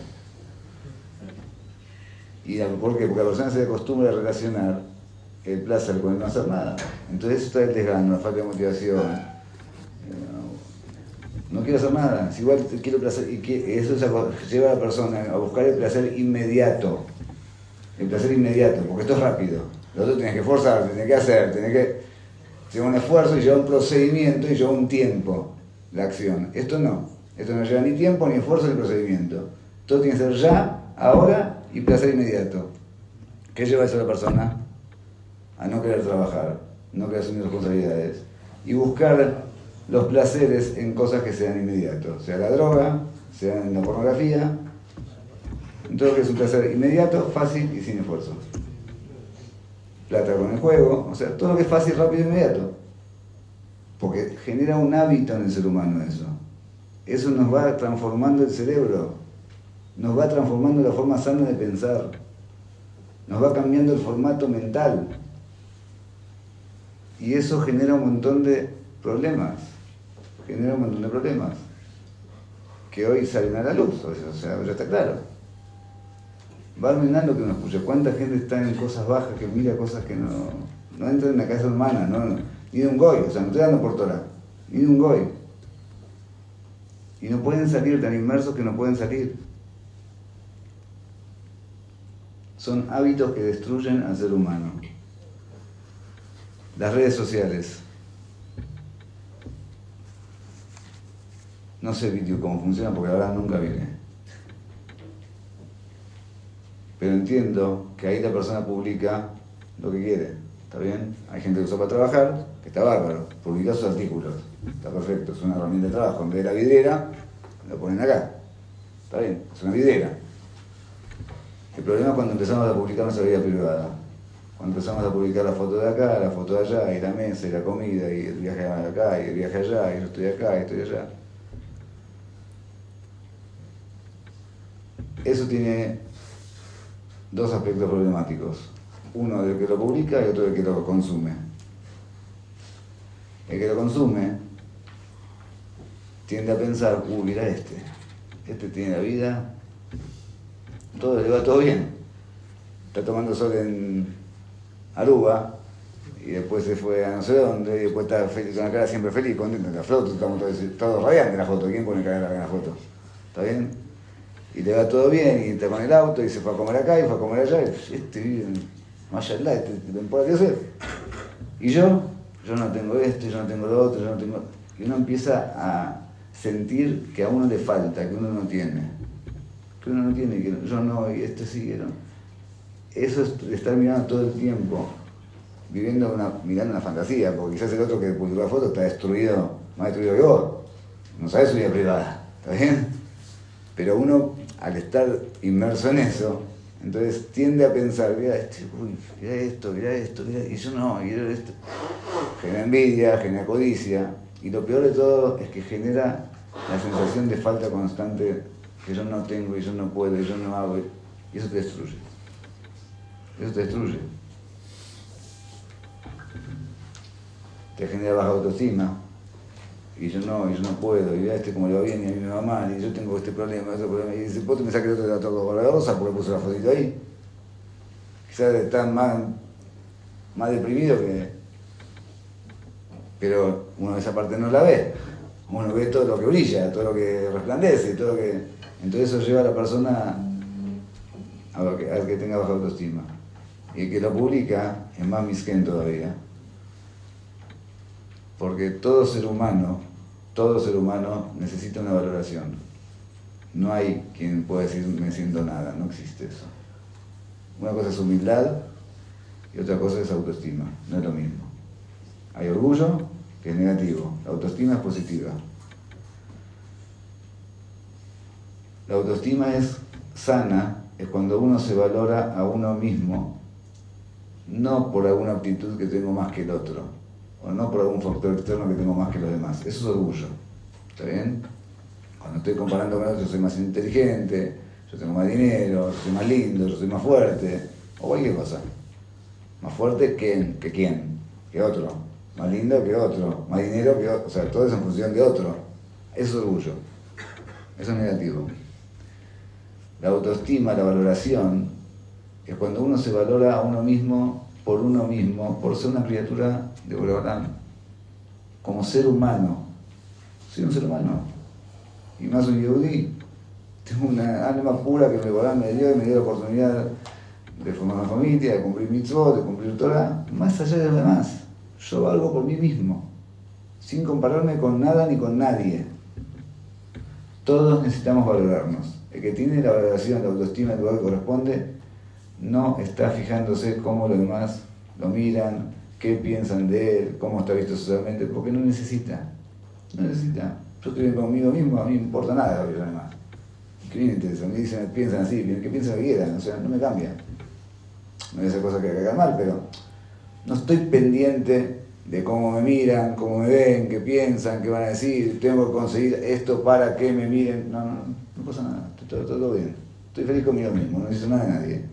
¿Y por qué? Porque la persona se acostumbra a relacionar el placer con el no hacer nada. Entonces eso está el desgano, la falta de motivación no quiero hacer nada, igual quiero placer, y eso lleva a la persona a buscar el placer inmediato, el placer inmediato, porque esto es rápido, lo otro tienes que esforzar, tienes que hacer, tienes que, lleva un esfuerzo y lleva un procedimiento y lleva un tiempo, la acción, esto no, esto no lleva ni tiempo, ni esfuerzo, ni procedimiento, todo tiene que ser ya, ahora y placer inmediato. ¿Qué lleva eso a la persona? A no querer trabajar, no querer asumir responsabilidades y buscar los placeres en cosas que sean inmediatos, sea la droga, sea la pornografía, en todo lo que es un placer inmediato, fácil y sin esfuerzo. Plata con el juego, o sea, todo lo que es fácil, rápido e inmediato. Porque genera un hábito en el ser humano eso. Eso nos va transformando el cerebro, nos va transformando la forma sana de pensar, nos va cambiando el formato mental. Y eso genera un montón de problemas genera un montón de problemas que hoy salen a la luz, o sea, ya está claro. Va arruinando que uno escucha. ¿Cuánta gente está en cosas bajas que mira cosas que no, no entran en la cabeza humana? No, ni de un goy, o sea, no estoy dando por Torah, ni de un goy. Y no pueden salir tan inmersos que no pueden salir. Son hábitos que destruyen al ser humano. Las redes sociales. No sé vídeo cómo funciona porque la verdad nunca vine. Pero entiendo que ahí la persona publica lo que quiere. ¿Está bien? Hay gente que usa para trabajar, está bárbaro. Publica sus artículos. Está perfecto, es una herramienta de trabajo. En vez de la vidriera, lo ponen acá. ¿Está bien? Es una vidriera. El problema es cuando empezamos a publicar nuestra vida privada. Cuando empezamos a publicar la foto de acá, la foto de allá, y la mesa, y la comida, y el viaje acá, y el viaje allá, y yo estoy acá, y estoy allá. Eso tiene dos aspectos problemáticos. Uno del que lo publica y otro del que lo consume. El que lo consume tiende a pensar, uh, mira este, este tiene la vida, todo le va todo bien. Está tomando sol en Aruba y después se fue a no sé dónde y después está feliz, con la cara siempre feliz, contento. En la foto estamos todos, todos radiantes en la foto. ¿Quién pone cara en la foto? ¿Está bien? y le va todo bien, y entra con el auto, y se fue a comer acá, y fue a comer allá, y este vive más allá, este puede qué hacer. Y yo, yo no tengo esto, yo no tengo lo otro, yo no tengo... Y uno empieza a sentir que a uno le falta, que uno no tiene. Que uno no tiene, que yo no, y este sí. Eso es estar mirando todo el tiempo, viviendo una, mirando una fantasía, porque quizás el otro que publicó la foto está destruido, más destruido que vos. No sabes su vida privada, ¿está bien? Pero uno al estar inmerso en eso, entonces tiende a pensar, mira, este, uy, mira esto, mira esto, mira, y yo no, mira esto. Genera envidia, genera codicia, y lo peor de todo es que genera la sensación de falta constante que yo no tengo y yo no puedo y yo no hago, y eso te destruye. Eso te destruye. Te genera baja autoestima, y yo no, y yo no puedo, y a este como le va bien y a mí me va mal, y yo tengo este problema, este problema, y dice, vos te pensás que el otro era todo rosa porque puso la fotito ahí. Quizás está más, más deprimido que... Pero uno esa parte no la ve. Uno ve todo lo que brilla, todo lo que resplandece, todo lo que... Entonces eso lleva a la persona a que, al que tenga baja autoestima. Y el que lo publica es más misquén todavía. Porque todo ser humano, todo ser humano necesita una valoración. no hay quien pueda decir me siento nada, no existe eso. Una cosa es humildad y otra cosa es autoestima, no es lo mismo. Hay orgullo, que es negativo, la autoestima es positiva. La autoestima es sana, es cuando uno se valora a uno mismo, no por alguna actitud que tengo más que el otro, o no por algún factor externo que tengo más que los demás. Eso es orgullo. ¿Está bien? Cuando estoy comparando con otros, yo soy más inteligente, yo tengo más dinero, yo soy más lindo, yo soy más fuerte, o cualquier cosa. Más fuerte que, que quién, que otro. Más lindo que otro, más dinero que otro. O sea, todo es en función de otro. Eso es orgullo. Eso es negativo. La autoestima, la valoración, es cuando uno se valora a uno mismo por uno mismo, por ser una criatura de Boreolán, como ser humano. Soy un ser humano y más un yudí. Tengo una alma pura que me, me dio y me dio la oportunidad de formar una familia, de cumplir mitzvot, de cumplir Torah, más allá de lo demás. Yo valgo por mí mismo, sin compararme con nada ni con nadie. Todos necesitamos valorarnos. El que tiene la valoración, la autoestima el lugar que corresponde, no está fijándose cómo los demás lo miran, qué piensan de él, cómo está visto socialmente, porque no necesita. No necesita. Yo estoy bien conmigo mismo, a mí no me importa nada lo que demás. ¿Qué me interesa? Me dicen, piensan así, que piensan que quieran, o sea, no me cambia. No es esa cosa que haga mal, pero no estoy pendiente de cómo me miran, cómo me ven, qué piensan, qué van a decir, tengo que conseguir esto para que me miren. No, no, no pasa nada, todo, todo bien. Estoy feliz conmigo mismo, no necesito nada de nadie.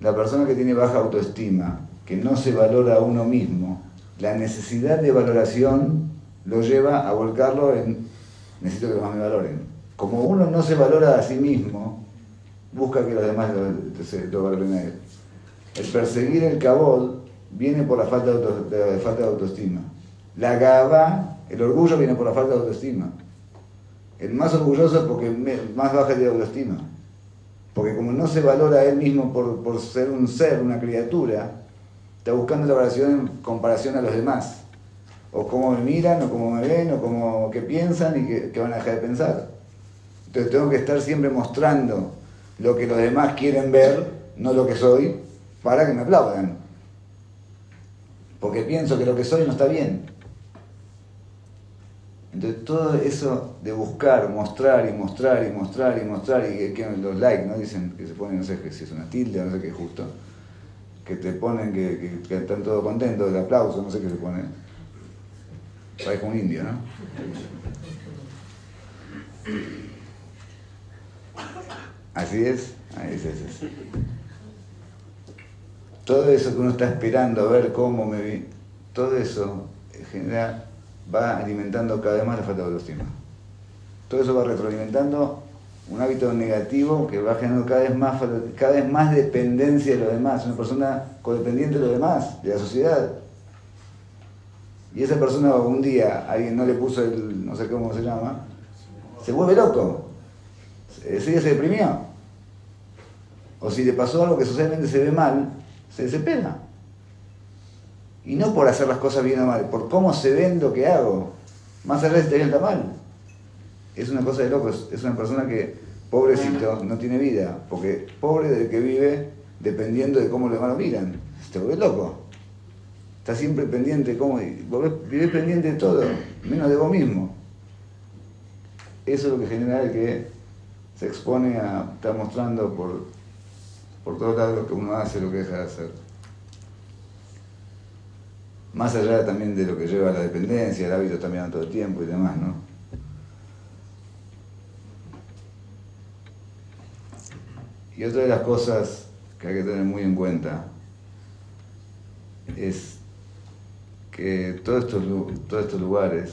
La persona que tiene baja autoestima, que no se valora a uno mismo, la necesidad de valoración lo lleva a volcarlo en necesito que los demás me valoren. Como uno no se valora a sí mismo, busca que los demás lo, valoren a él. El perseguir el cabot viene por la falta de, falta de autoestima. La gaba, el orgullo viene por la falta de autoestima. El más orgulloso es porque más baja de autoestima. Porque como no se valora a él mismo por, por ser un ser, una criatura, está buscando la valoración en comparación a los demás o cómo me miran, o cómo me ven, o cómo qué piensan y qué, van a dejar de pensar. Entonces tengo que estar siempre mostrando lo que los demás quieren ver, no lo que soy, para que me aplaudan. Porque pienso que lo que soy no está bien. Entonces todo eso de buscar, mostrar y mostrar y mostrar y mostrar y que, los likes, ¿no? Dicen que se ponen, no sé si es una tilde, no sé qué justo, que te ponen que, que están todos contentos, el aplauso, no sé qué se pone Parece un indio, ¿no? Así es, ahí es, es, Todo eso que uno está esperando a ver cómo me vi, todo eso genera, va alimentando cada vez más la falta de autoestima. Todo eso va retroalimentando un hábito negativo que va generando cada vez más, cada vez más dependencia de los demás, una persona codependiente de los demás, de la sociedad y esa persona un día alguien no le puso el, no sé cómo se llama, se vuelve loco. Día se deprimió. O si le pasó algo que socialmente se ve mal, se desespera. Y no por hacer las cosas bien o mal, por cómo se ven lo que hago. Más allá de si está mal. Es una cosa de locos. Es una persona que, pobrecito, no tiene vida. Porque pobre del que vive dependiendo de cómo los demás lo miran. Se vuelve loco. Estás siempre pendiente, ¿cómo? Vivís pendiente de todo, menos de vos mismo. Eso es lo que genera el que se expone a estar mostrando por, por todos lados lo que uno hace, lo que deja de hacer. Más allá también de lo que lleva la dependencia, el hábito también todo el tiempo y demás, ¿no? Y otra de las cosas que hay que tener muy en cuenta es que todos estos, todos estos lugares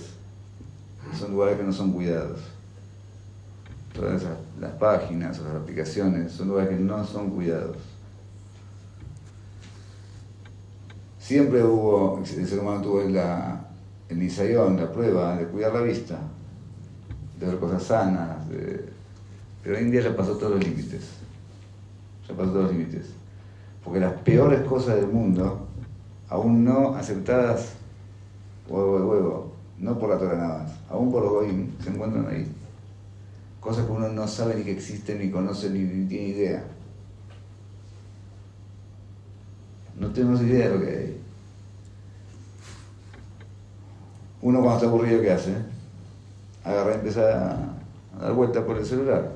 son lugares que no son cuidados. Todas las páginas o las aplicaciones son lugares que no son cuidados. Siempre hubo, el ser humano tuvo el nisayón, la prueba de cuidar la vista, de ver cosas sanas, pero hoy en día ya pasó todos los límites. Ya pasó todos los límites. Porque las peores cosas del mundo aún no aceptadas huevo de huevo, no por la Torah nada más, aún por los goyim, se encuentran ahí. cosas que uno no sabe ni que existen, ni conoce, ni tiene idea. No tenemos idea de lo que hay. Uno cuando está aburrido, ¿qué hace? Agarra y empieza a dar vueltas por el celular.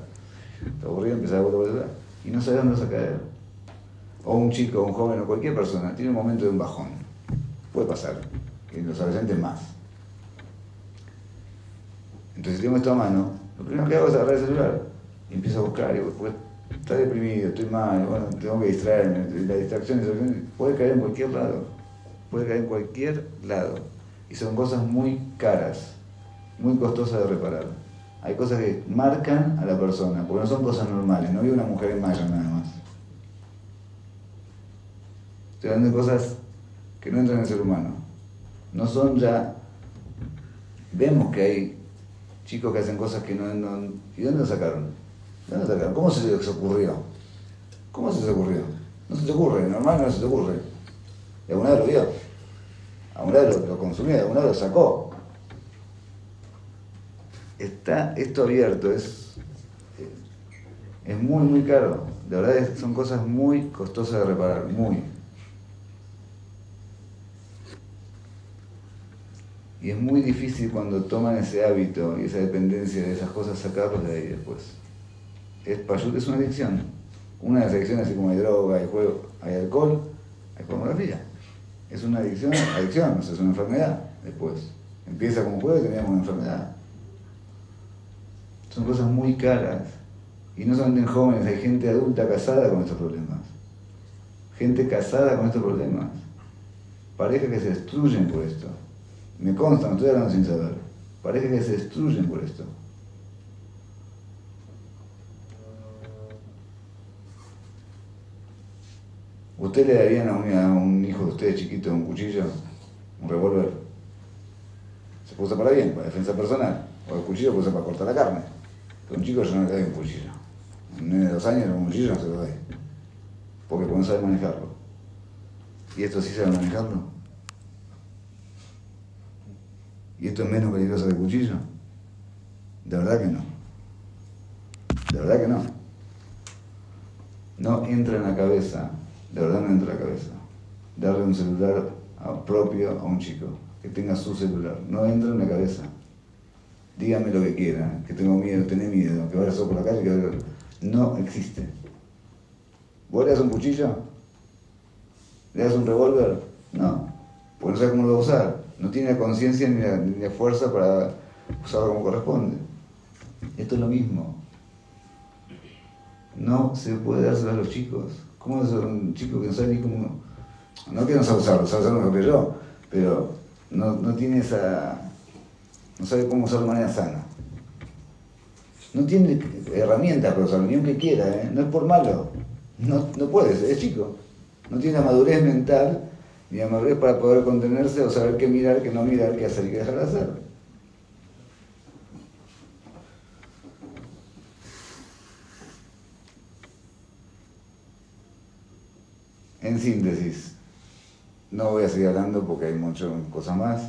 Está aburrido, empieza a dar vueltas por el celular. Y no sabe dónde caer. O un chico, un joven o cualquier persona tiene un momento de un bajón. Puede pasar. Y los adolescentes más. Entonces, si tengo esto mano, lo primero que hago es agarrar el celular y empiezo a buscar. Y pues, está deprimido, estoy mal, bueno, tengo que distraerme. La distracción, puede caer en cualquier lado. Puede caer en cualquier lado. Y son cosas muy caras, muy costosas de reparar. Hay cosas que marcan a la persona, porque no son cosas normales. No hay una mujer en mayo nada más. Estoy hablando de cosas que no entran en el ser humano. No son ya. Vemos que hay chicos que hacen cosas que no. ¿Y dónde lo sacaron? ¿Cómo se les ocurrió? ¿Cómo se les ocurrió? No se te ocurre, normal no se te ocurre. Y alguna vez lo vio. Alguna vez lo, lo consumió, alguna vez lo sacó. Está esto abierto, es, es muy, muy caro. De verdad son cosas muy costosas de reparar, muy. Y es muy difícil cuando toman ese hábito y esa dependencia de esas cosas sacarlos de ahí después. Es, es una adicción. Una de las adicciones, así como hay droga, hay juego, hay alcohol, hay pornografía. Es una adicción, adicción, es una enfermedad después. Empieza como juego y termina una enfermedad. Son cosas muy caras. Y no solamente en jóvenes, hay gente adulta casada con estos problemas. Gente casada con estos problemas. Parejas que se destruyen por esto. Me consta, no estoy hablando sin saber. Parece que se destruyen por esto. ¿Usted le darían a un, hijo de ustedes chiquito un cuchillo, un revólver? Se puede usar para bien, para defensa personal. O el cuchillo puede usar para cortar la carne. Pero un chico yo no le doy un cuchillo. Un nene de dos años un cuchillo no se lo doy. Porque no sabe manejarlo. ¿Y esto sí sabe manejarlo? ¿Y esto es menos peligroso que el cuchillo? De verdad que no. De verdad que no. No entra en la cabeza, de verdad no entra en la cabeza, darle un celular propio a un chico, que tenga su celular. No entra en la cabeza. Dígame lo que quiera, que tengo miedo, tenés miedo, que vayas por la calle, que No existe. ¿Vos le das un cuchillo? ¿Le das un revólver? No, porque no sabes cómo lo va a usar no tiene conciencia ni, la, fuerza para usarlo como corresponde. Esto es lo mismo. No se puede dárselo a los chicos. ¿Cómo es un chico que no sabe ni cómo.? No que no sabe usarlo, sabe usarlo mejor que yo, pero no, tiene esa. no sabe cómo usarlo de manera sana. No tiene herramientas para usarlo, ni aunque quiera, ¿eh? no es por malo. No, no puede, es chico. No tiene la madurez mental y madurez para poder contenerse o saber qué mirar, qué no mirar, qué hacer y qué dejar de hacer. En síntesis, no voy a seguir hablando porque hay muchas cosas más,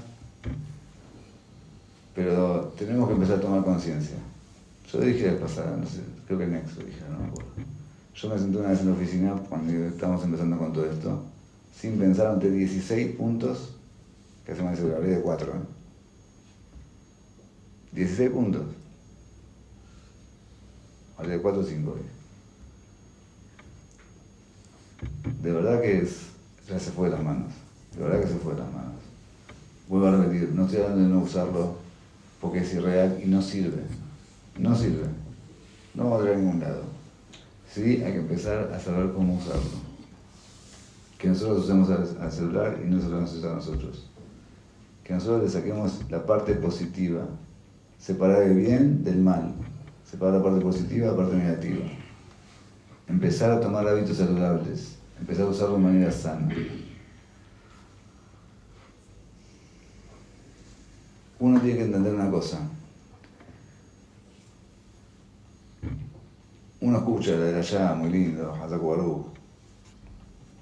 pero tenemos que empezar a tomar conciencia. Yo dije la pasada, no sé, creo que Nexo dije, no. Yo me senté una vez en la oficina cuando estábamos empezando con todo esto sin pensar ante 16 puntos que se me hace de 4. ¿eh? 16 puntos. Hablé de 4 o 5 De verdad que es, ya se fue de las manos. De verdad que se fue de las manos. Vuelvo a repetir, no estoy hablando de no usarlo porque es irreal y no sirve. No sirve. No va a a ningún lado. Sí, hay que empezar a saber cómo usarlo que nosotros usemos al celular y no se lo vamos a usar a nosotros. Que nosotros le saquemos la parte positiva, separar el bien del mal, separar la parte positiva de la parte negativa. Empezar a tomar hábitos saludables, empezar a usarlo de manera sana. Uno tiene que entender una cosa. Uno escucha la de allá, muy lindo, Hazaku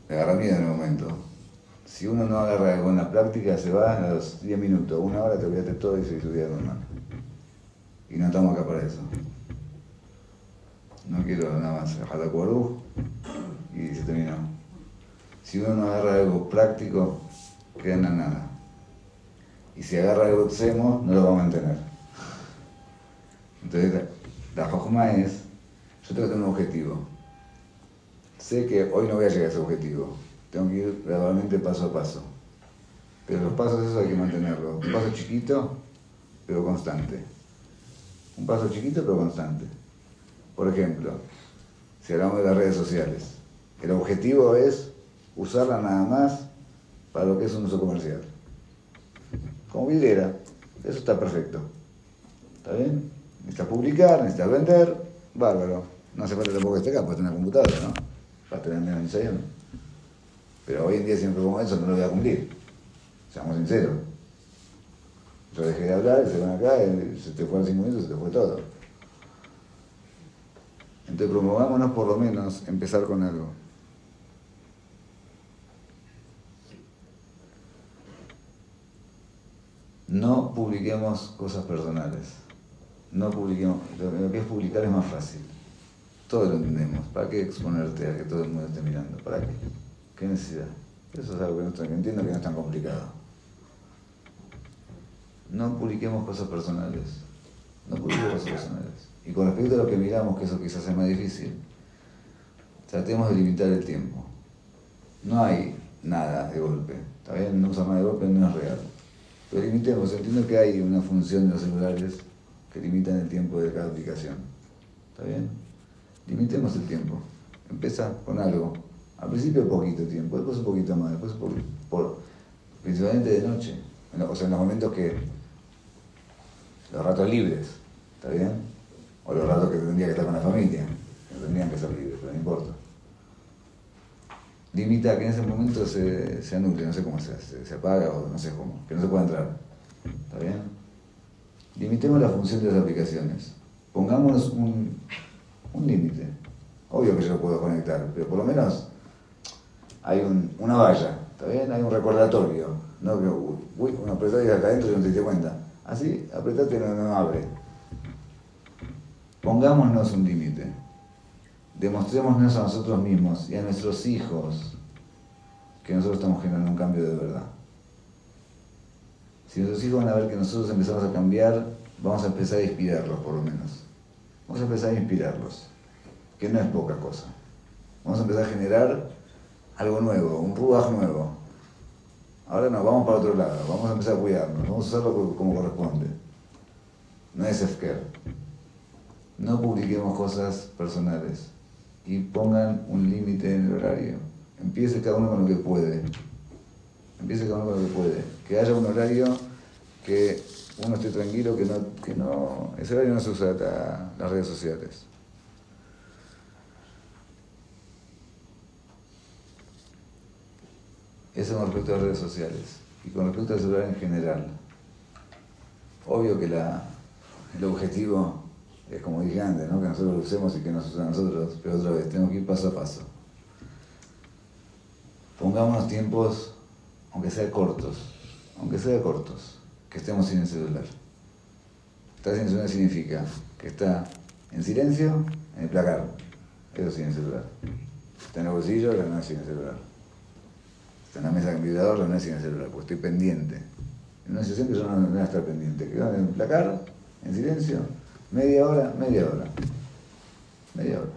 le agarra miedo en el momento. Si uno no agarra con la práctica, se va a los 10 minutos, una hora te olvidaste todo y se tu día normal. Y no estamos acá para eso. no quiero nada más, Jatacuarú y se terminó. Si uno no agarra algo práctico, queda en la nada. Y si agarra algo extremo, no lo va a mantener. Entonces, la, la es, yo tengo que tener un objetivo. Sé que hoy no voy a llegar a ese objetivo. Tengo que ir gradualmente paso a paso. Pero los pasos esos hay que mantenerlos. Un paso chiquito, pero constante. Un paso chiquito, pero constante. Por ejemplo, si hablamos de las redes sociales, el objetivo es usarla nada más para lo que es un uso comercial. Como vidriera, eso está perfecto. ¿Está bien? Necesitas publicar, necesitas vender, bárbaro. No hace falta tampoco que esté acá, puedes tener computadora, ¿no? Para tener menos ensayo. Pero hoy en día siempre como eso no lo voy a cumplir. Seamos sinceros. Yo dejé de hablar, se van acá, se te fueron cinco minutos, se te fue todo. Entonces promovámonos por lo menos empezar con algo. No publiquemos cosas personales. No publiquemos. Lo que es publicar es más fácil. Todos lo entendemos. ¿Para qué exponerte a que todo el mundo esté mirando? ¿Para qué? ¿Qué necesidad? Eso es algo que, no, entiendo que no es tan complicado. No publiquemos cosas personales. No publiquemos cosas personales. Y con respecto a lo que miramos, que eso quizás es más difícil, tratemos de limitar el tiempo. No hay nada de golpe. ¿Está bien? No usar nada de golpe no es real. Pero limitemos. Entiendo que hay una función de los celulares que limitan el tiempo de cada aplicación. ¿Está bien? Limitemos el tiempo. Empieza con algo. Al principio poquito tiempo, después un poquito más, después por, principalmente de noche. O sea, en los momentos que los ratos libres, ¿está bien? O los ratos que tendría que estar con la familia, que tendrían que ser libres, pero no importa. Limita que en ese momento se, se anule, no sé cómo se hace, se apaga o no sé cómo, que no se pueda entrar. ¿Está bien? Limitemos la función de las aplicaciones. Pongámonos un, un límite. Obvio que yo lo puedo conectar, pero por lo menos hay un, una valla, ¿está bien? Hay un recordatorio. No que, uy, uno apretó y acá adentro y no te diste cuenta. Así, apretate y no, no abre. Pongámonos un límite. Demostrémonos a nosotros mismos y a nuestros hijos que nosotros estamos generando un cambio de verdad. Si nuestros hijos van a ver que nosotros empezamos a cambiar, vamos a empezar a inspirarlos por lo menos. Vamos a empezar a inspirarlos, que no es poca cosa. Vamos a empezar a generar algo nuevo, un rubaje nuevo. Ahora no, vamos para otro lado, vamos a empezar a cuidarnos, vamos a hacerlo como corresponde. No es FKR. No publiquemos cosas personales y pongan un límite en el horario. Empiece cada uno con lo que puede. Empiece cada uno con lo que puede. Que haya un horario que uno esté tranquilo, que no, que no, ese horario no se usa las redes sociales. Eso con respecto a las redes sociales y con respecto al celular en general. Obvio que la, el objetivo es como dije antes, ¿no? que nosotros lo usemos y que nos usen a nosotros, pero otra vez, tenemos que ir paso a paso. Pongámonos tiempos, aunque sea cortos, aunque sea cortos, que estemos sin el celular. Estar sin el celular significa que está en silencio, en el placar, eso sin el celular. Está en el bolsillo, no es sin el celular. Está en la mesa de computador, no es sin el celular, porque estoy pendiente. En una sesión que yo no, voy a estar pendiente, que en el placar, en silencio, Media hora, media hora. Media hora.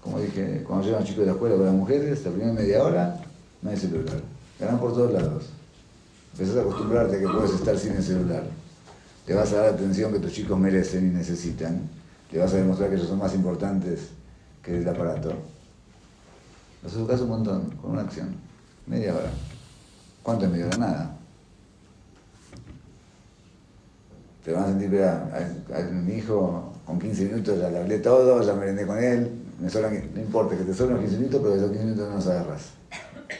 Como dije, cuando llegan chicos de la escuela con las mujeres, la primera media hora no hay celular. Ganan por todos lados. Empezás a acostumbrarte a que puedes estar sin el celular. Le vas a dar la atención que tus chicos merecen y necesitan. Le vas a demostrar que ellos son más importantes que el aparato. Los educas un montón, con una acción. Media hora. ¿Cuánto es media hora? Nada. Te van a sentir, vea, a, mi hijo con 15 minutos ya le hablé todo, ya merendé con él, me no importa que te sobran 15 minutos, pero esos 15 minutos no los agarras.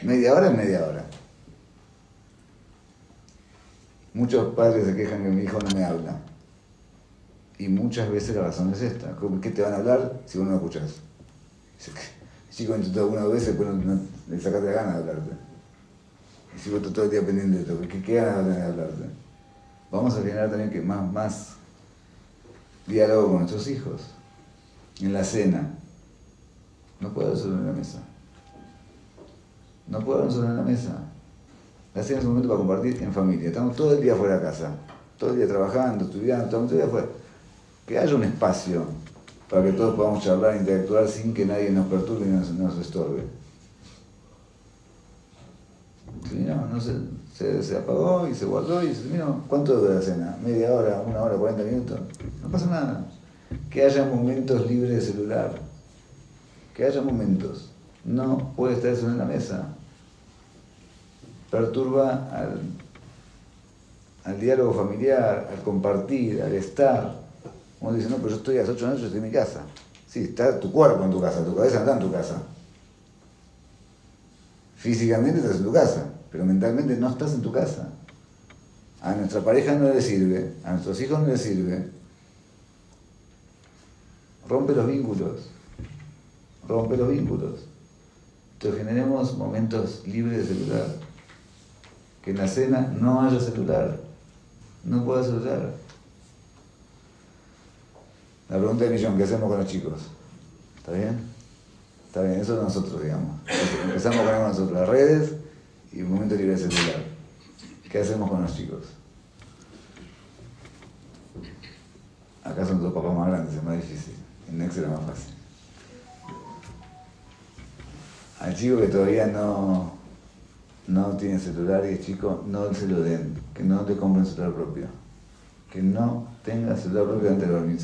Media hora es media hora. Muchos padres se quejan que mi hijo no me habla. Y muchas veces la razón es esta. ¿Qué te van a hablar si vos no escuchás? El chico intentó alguna vez, después no, le sacaste la gana de hablarte. Y si vos estás todo el día pendiente de esto, ¿qué, qué ganas de hablarte? Vamos a generar también que más, más diálogo con nuestros hijos. en la cena. No puede haber solo en la mesa. No puede haber solo en la mesa. La cena es un momento para compartir en familia. Estamos todo el día fuera de casa. Todo el día trabajando, estudiando, todo el día fuera. Que haya un espacio para que todos podamos charlar, interactuar sin que nadie nos perturbe y nos, nos estorbe. Sí, no, no se, se, se, apagó y se guardó y se mira, ¿cuánto dura la cena? ¿Media hora, una hora, 40 minutos? No pasa nada. Que haya momentos libres de celular. Que haya momentos. No puede estar eso en la mesa. Perturba al, diálogo familiar, al compartir, al estar. Uno dice, no, pero yo estoy a las 8 de la noche, estoy en mi casa. Sí, está tu cuerpo en tu casa, tu cabeza está en tu casa. Físicamente estás en tu casa, pero mentalmente no estás en tu casa. A nuestra pareja no le sirve, a nuestros hijos no les sirve. Rompe los vínculos. Rompe los vínculos. Entonces generemos momentos libres de celular. Que en la cena no haya celular. No pueda celular. La pregunta de millón, ¿qué hacemos con los chicos? ¿Está bien? Está bien, eso es nosotros, digamos. Empezamos con nosotros las redes y un momento libre de celular. ¿Qué hacemos con los chicos? Acá son dos papás más grandes, es más difícil. En Nex era más fácil. Al chico que todavía no, no tiene celular y es chico, no se lo den, que no te compren celular propio. Que no tenga celular propio antes de dormir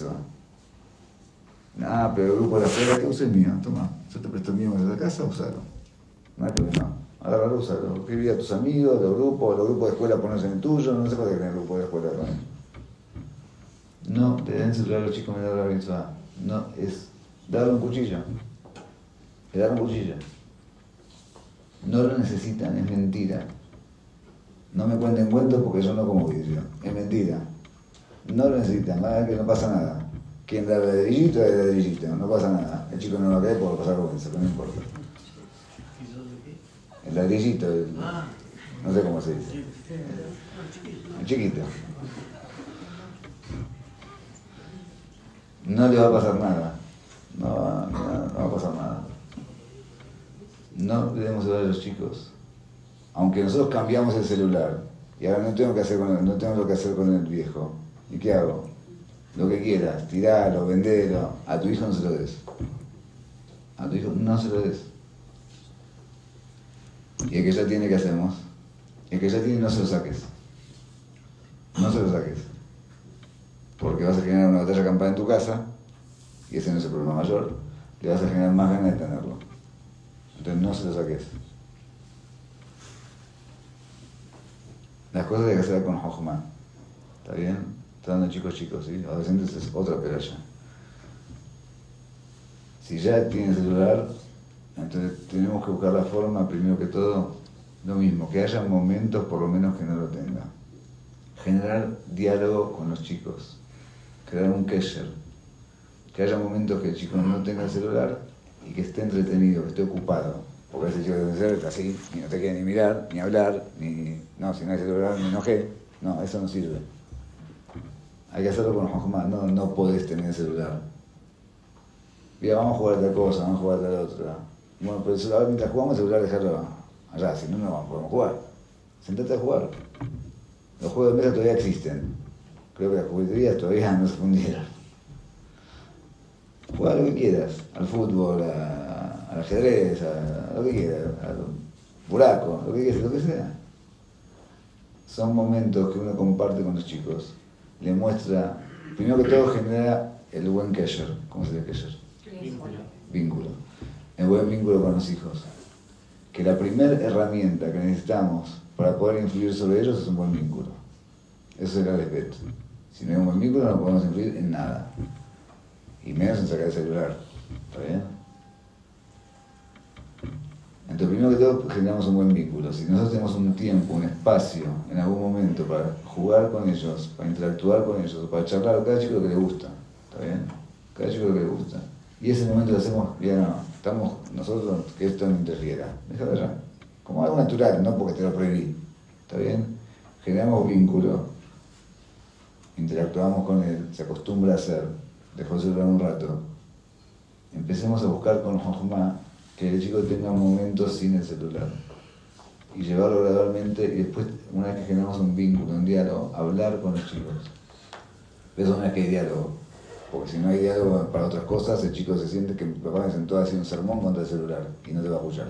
Ah, pero el grupo de la escuela que use el mío, toma, yo te presto mío de la casa, usalo. No hay problema. Agarralo, usalo. Escribí a tus amigos, los grupos, los grupos de escuela ponerse en el tuyo, no se puede tener el grupo de escuela también. No te den celular a los chicos menores de la mitzvah. No, es darle un cuchillo. Es darle un cuchillo. No lo necesitan, es mentira. No me cuenten cuentos porque yo no como vidrio. Es mentira. No lo necesitan, va que no pasa nada. Quien da el ladrillito, el ladrillito, no pasa nada. El chico no lo cae por pasar vergüenza, pero no importa. El ladrillito, no sé cómo se dice. El chiquito. No le va a pasar nada. No, no, no va a pasar nada. No le demos celular a los chicos. Aunque nosotros cambiamos el celular y ahora no tengo que hacer no tengo lo que hacer con el viejo. ¿Y qué hago? Lo que quieras, tiralo, vendelo. A tu hijo no se lo des. A tu hijo no se lo des. Y el que ya tiene, ¿qué hacemos? El que ya tiene, no se lo saques. No se lo saques. Porque vas a generar una batalla campal en tu casa, y ese no es el problema mayor, le vas a generar más ganas de tenerlo. Entonces no se lo saques. Las cosas hay que hacer con Hochman. ¿Está bien? Está dando chicos chicos, ¿sí? Adolescentes es otra pelea. Si ya tiene celular, entonces tenemos que buscar la forma, primero que todo, lo mismo, que haya momentos por lo menos que no lo tenga. Generar diálogo con los chicos, crear un kesher, que haya momentos que el chico no tenga el celular y que esté entretenido, que esté ocupado. Porque ese chico debe ser así, ni no te quiere ni mirar, ni hablar, ni. No, si no hay celular, ni enojé. No, eso no sirve. Hay que hacerlo con los no, no podés tener el celular. Mira, vamos a jugar tal cosa, vamos a jugar tal otra. Bueno, pero el celular, mientras jugamos, el celular dejarlo allá, si no, no podemos jugar. Sentate a jugar. Los juegos de mesa todavía existen. Creo que las jugueterías todavía no se fundieron. Juega lo que quieras, al fútbol, a, al ajedrez, a, lo que quieras, al buraco, lo que quieras, lo que sea. Son momentos que uno comparte con los chicos. Le muestra, primero que todo genera el buen kesher. ¿Cómo se dice? Vínculo. Vínculo. El buen vínculo con los hijos. Que la primera herramienta que necesitamos para poder influir sobre ellos es un buen vínculo. Eso es el respeto. Si no hay un buen vínculo no podemos influir en nada. Y menos en sacar el celular. ¿Está bien? Entonces, primero que todo, generamos un buen vínculo. Si nosotros tenemos un tiempo, un espacio, en algún momento para jugar con ellos, para interactuar con ellos, para charlar, cada chico lo que le gusta. ¿Está bien? Cada chico lo que le gusta. Y ese momento lo hacemos, ya no, estamos nosotros, que esto no interfiera. Déjalo allá. Como algo natural, no porque te lo prohibí. ¿Está bien? Generamos vínculo, interactuamos con él, se acostumbra a hacer, dejó el celular un rato, empecemos a buscar con Jojma que el chico tenga momentos sin el celular y llevarlo gradualmente y después, una vez que generamos un vínculo, un diálogo, hablar con los chicos. Eso una vez que hay diálogo. Porque si no hay diálogo para otras cosas, el chico se siente que mi papá me sentó hacer un sermón contra el celular y no te va a escuchar.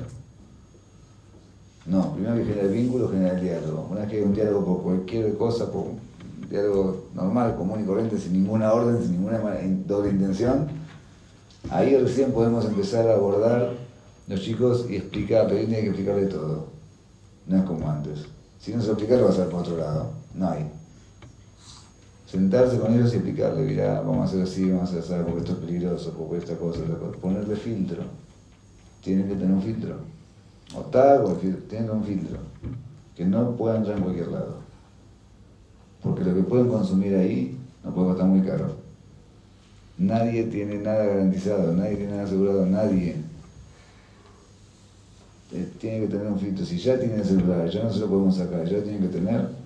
No, primero que genera el vínculo, genera el diálogo. Una vez que hay un diálogo por cualquier cosa, por un diálogo normal, común y corriente, sin ninguna orden, sin ninguna doble intención, ahí recién podemos empezar a abordar los chicos y explicar, pero tiene que explicarle todo. No es como antes. Si no se explica, lo va a hacer por otro lado. No hay sentarse con ellos y explicarle, mira, vamos a hacer así, vamos a hacer así, porque esto es peligroso, porque esta cosa, esta cosa. Ponerle filtro. Tienen que tener un filtro. O tal, o tienen un filtro. Que no puedan entrar en cualquier lado. Porque lo que pueden consumir ahí no puede costar muy caro. Nadie tiene nada garantizado, nadie tiene nada asegurado, nadie. Eh, tiene que tener un filtro. Si ya tiene el celular, ya no se lo podemos sacar, ya tiene que tener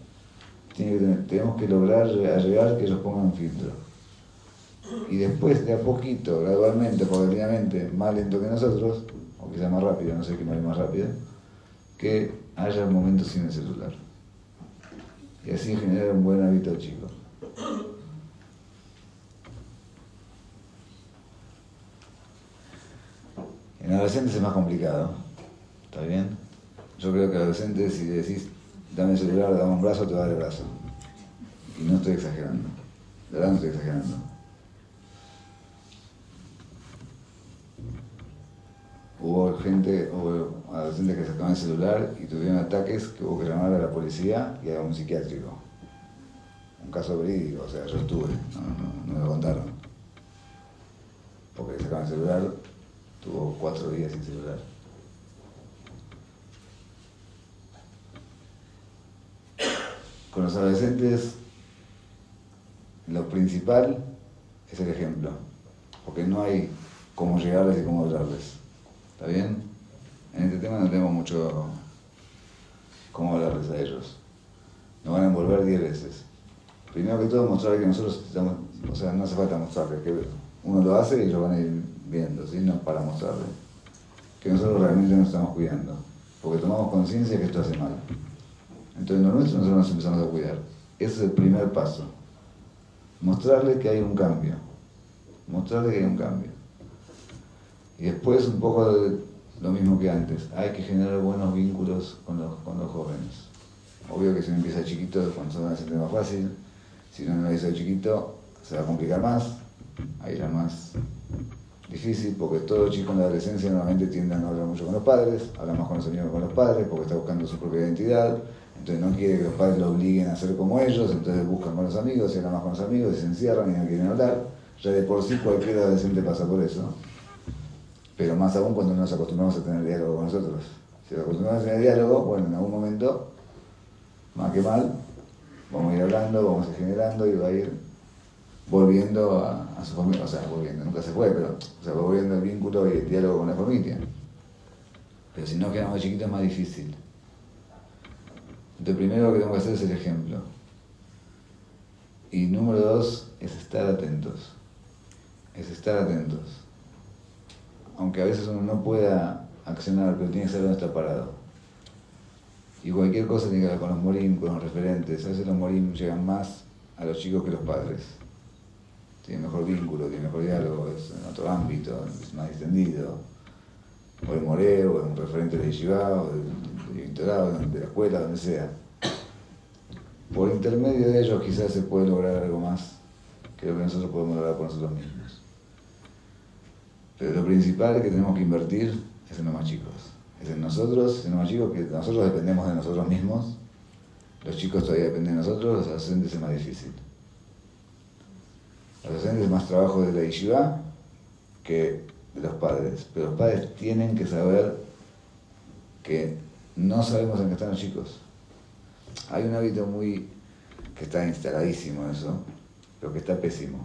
tenemos que lograr llegar que ellos pongan filtro. Y después, de a poquito, gradualmente, paulatinamente, más lento que nosotros, o quizá más rápido, no sé qué más más rápido, que haya momentos sin el celular. Y así generar un buen hábito chico. En adolescentes es más complicado, ¿está bien? Yo creo que adolescentes, si decís dame el celular, dame un brazo, te va a el brazo. Y no estoy exagerando. De verdad no estoy exagerando. Hubo gente, hubo adolescentes que sacaban el celular y tuvieron ataques que hubo que llamar a la policía y a un psiquiátrico. Un caso verídico, o sea, yo estuve, no, no, me lo contaron. Porque sacaban el celular, tuvo cuatro días sin celular. Con los adolescentes, lo principal es el ejemplo, porque no hay cómo llegarles y cómo hablarles. ¿Está bien? En este tema no tenemos mucho cómo hablarles a ellos. Nos van a envolver diez veces. Primero que todo, mostrarles que nosotros estamos, o sea, no hace falta mostrarles, que uno lo hace y ellos van a ir viendo, ¿sí? No para mostrarles. Que nosotros realmente nos estamos cuidando, porque tomamos conciencia que esto hace mal. Entonces, lo nuestro nosotros nos empezamos a cuidar. Ese es el primer paso. Mostrarle que hay un cambio. Mostrarle que hay un cambio. Y después un poco lo mismo que antes. Hay que generar buenos vínculos con los, con los jóvenes. Obvio que si uno empieza chiquito, cuando son adolescentes más fácil. Si uno no hizo chiquito, se va a complicar más. Ahí ya más difícil porque todo chico en la adolescencia normalmente tiende a no hablar mucho con los padres, habla más con los amigos que con los padres porque está buscando su propia identidad, entonces no quiere que los padres lo obliguen a ser como ellos, entonces buscan con los amigos, se más con los amigos y se encierran y no quieren hablar. Ya de por sí cualquier adolescente pasa por eso. Pero más aún cuando nos acostumbramos a tener diálogo con nosotros. Si nos acostumbramos a tener diálogo, bueno, en algún momento, más que mal, vamos a ir hablando, vamos a ir generando y va a ir volviendo a, su familia, o sea, volviendo, nunca se fue, pero o sea, volviendo el vínculo y el diálogo con la familia. Pero si no quedamos chiquitos es más difícil. Entonces, primero lo que tengo que hacer es el ejemplo. Y número dos es estar atentos. Es estar atentos. Aunque a veces uno no pueda accionar, pero tiene que saber dónde está parado. Y cualquier cosa tiene que ver con los morim, con los referentes. A veces los morim llegan más a los chicos que los padres. Tienen mejor vínculo, tienen mejor diálogo, es en otro ámbito, es más extendido. O el moreo, o un referente de Yeshiva, de la escuela, donde sea. Por intermedio de ellos quizás se puede lograr algo más que lo que nosotros podemos lograr por nosotros mismos. Pero lo principal que tenemos que invertir es en los más chicos. Es en nosotros, en los más chicos, que nosotros dependemos de nosotros mismos. Los chicos todavía dependen de nosotros, los adolescentes es más difícil. Los adolescentes es más trabajo de la yeshiva que de los padres. Pero los padres tienen que saber que no sabemos en qué están los chicos. Hay un hábito muy que está instaladísimo eso, pero que está pésimo.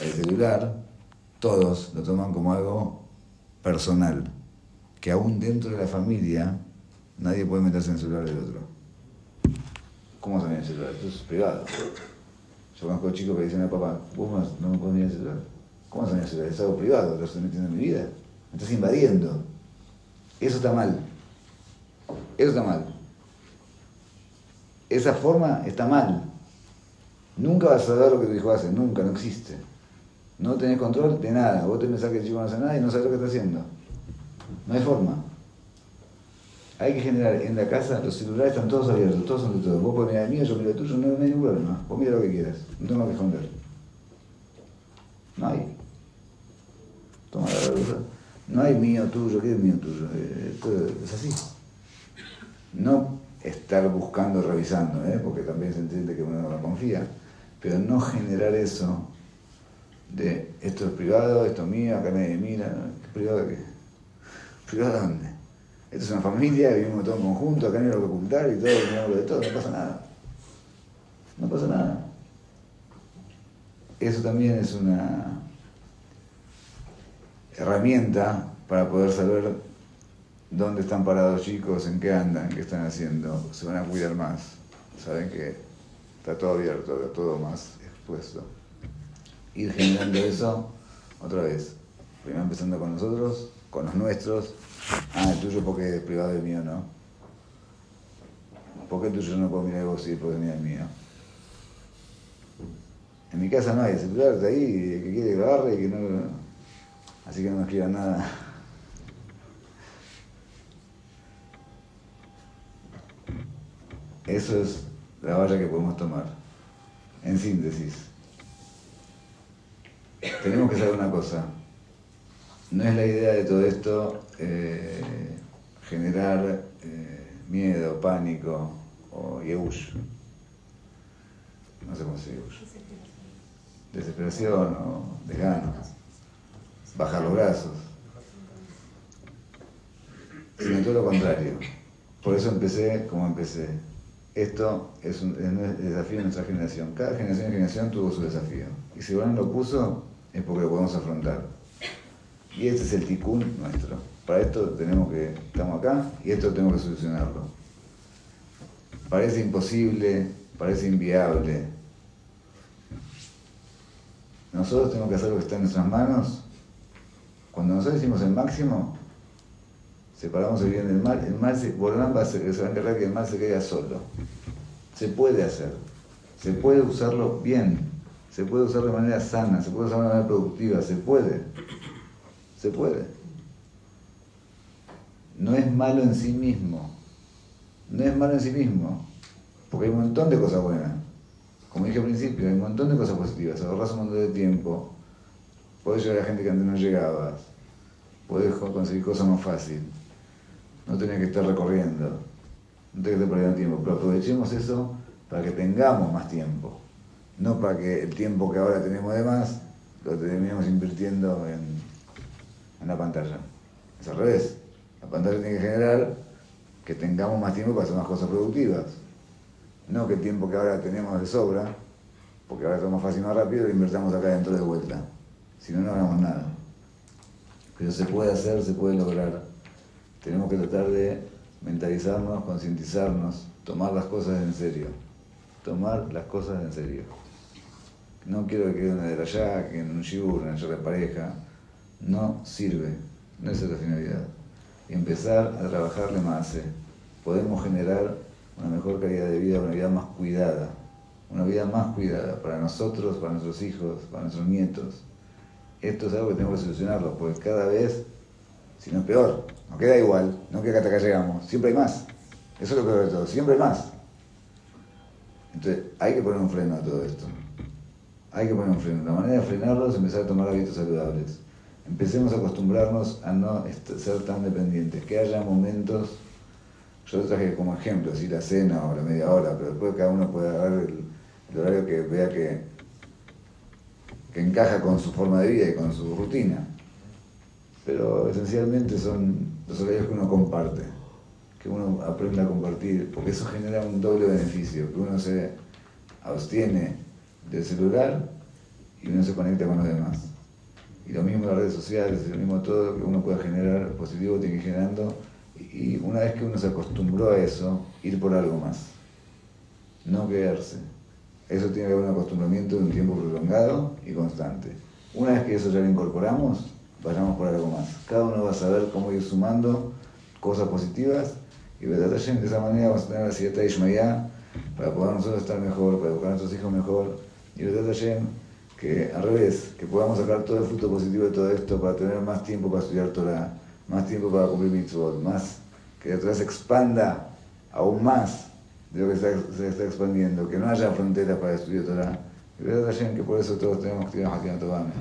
El celular, todos lo toman como algo personal, que aún dentro de la familia nadie puede meterse en el celular del otro. ¿Cómo se el celular? Esto es privado. Yo conozco chicos que dicen a papá, vos no me puedes mirar el celular. ¿Cómo son eso? Es algo privado, lo estoy metiendo en mi vida. Me estás invadiendo. Eso está mal. Eso está mal. Esa forma está mal. Nunca vas a saber lo que tu hijo hace, nunca, no existe. No tenés control de nada. Vos te pensás que el chico no hace nada y no sabes lo que está haciendo. No hay forma. Hay que generar en la casa, los celulares están todos abiertos, todos son de todos. Vos podés mirar el mío, yo miro el tuyo, no, hay ningún problema. Vos mira lo que quieras, no tengo que esconder. No hay. Toma la verdad. No hay mío, tuyo, ¿qué es mío, tuyo? Eh, es así. No estar buscando, revisando, ¿eh? porque también se entiende que uno no confía, pero no generar eso de esto es privado, esto es mío, acá nadie mira, ¿qué privado qué? ¿Privado de dónde? Esto es una familia, vivimos todos en conjunto, acá no hay lo que ocultar y todo, lo de todo, no pasa nada. No pasa nada. Eso también es una herramienta para poder saber dónde están parados chicos, en qué andan, qué están haciendo. Se van a cuidar más. Saben que está todo abierto, está todo más expuesto. Ir generando eso otra vez. Primero empezando con nosotros, con los nuestros. Ah, el tuyo porque es privado el mío, ¿no? ¿Por qué el tuyo no puedo mirar vos y puedes mirar el mío? En mi casa no hay, el celular está ahí, el que quiere grabar y que no... Así que no me escriban nada. Eso es la valla que podemos tomar. En síntesis, tenemos que saber una cosa. No es la idea de todo esto eh, generar eh, miedo, pánico o yeush. No sé cómo se dice. Desesperación o desgano. Bajar los brazos. Sino todo lo contrario. Por eso empecé como empecé esto es un, desafío de nuestra generación. Cada generación y generación tuvo su desafío. Y si Borán lo puso, es porque lo podemos afrontar. Y este es el ticún nuestro. Para esto tenemos que, estamos acá y esto tenemos que solucionarlo. Parece imposible, parece inviable. Nosotros tenemos que hacer lo que está en nuestras manos. Cuando nosotros decimos el máximo, separamos el bien del mal, el mal se, va a, se, se va a encargar que el mal se quede solo. Se puede hacer, se puede usarlo bien, se puede usar de manera sana, se puede usar de manera productiva, se puede, se puede. No es malo en sí mismo, no es malo en sí mismo, porque hay un montón de cosas buenas. Como dije al principio, hay un montón de cosas positivas, ahorras un montón de tiempo, puedes llegar a gente que antes no llegabas, puedes conseguir cosas más fácil no tenés que estar recorriendo, no tenés que estar perdiendo tiempo, pero aprovechemos eso para que tengamos más tiempo, no para que el tiempo que ahora tenemos de más lo terminemos invirtiendo en, en la pantalla. Es al revés, la pantalla tiene que generar que tengamos más tiempo para hacer más cosas productivas, no que el tiempo que ahora tenemos de sobra, porque ahora es más fácil y más rápido, lo invertamos acá dentro de vuelta, si no, no hagamos nada. Pero se puede hacer, se puede lograr tenemos que tratar de mentalizarnos, concientizarnos, tomar las cosas en serio. Tomar las cosas en serio. No quiero que quede una de allá, que en un shibur, una pareja. No sirve. No es la finalidad. Empezar a trabajarle más. ¿eh? Podemos generar una mejor calidad de vida, una vida más cuidada. Una vida más cuidada para nosotros, para nuestros hijos, para nuestros nietos. Esto es algo que tenemos que solucionarlo, porque cada vez sino peor. No queda igual, no queda que hasta acá llegamos. Siempre hay más. Eso es lo peor de todo, siempre hay más. Entonces, hay que poner un freno a todo esto. Hay que poner un freno. La manera de frenarlo es empezar a tomar hábitos saludables. Empecemos a acostumbrarnos a no ser tan dependientes. Que haya momentos, yo traje como ejemplo, si la cena o la media hora, pero después cada uno puede agarrar el, el horario que vea que, que encaja con su forma de vida y con su rutina pero esencialmente son los horarios que uno comparte, que uno aprende a compartir, porque eso genera un doble beneficio, que uno se abstiene del celular y uno se conecta con los demás. Y lo mismo las redes sociales, lo mismo todo que uno pueda generar positivo, tiene que ir generando, y una vez que uno se acostumbró a eso, ir por algo más, no quedarse. Eso tiene que haber un acostumbramiento de un tiempo prolongado y constante. Una vez que eso ya lo incorporamos, vayamos por algo más. Cada uno va a saber cómo ir sumando cosas positivas y de esa manera vamos a tener la siete Ishmael para poder nosotros estar mejor, para educar a nuestros hijos mejor. Y Hashem, que al revés, que podamos sacar todo el fruto positivo de todo esto para tener más tiempo para estudiar Torah, más tiempo para cumplir mitzvot, más, que la Torah se expanda aún más de lo que se está expandiendo, que no haya fronteras para estudiar Torah. Y Hashem, que por eso todos tenemos que tener Hakim Tobame.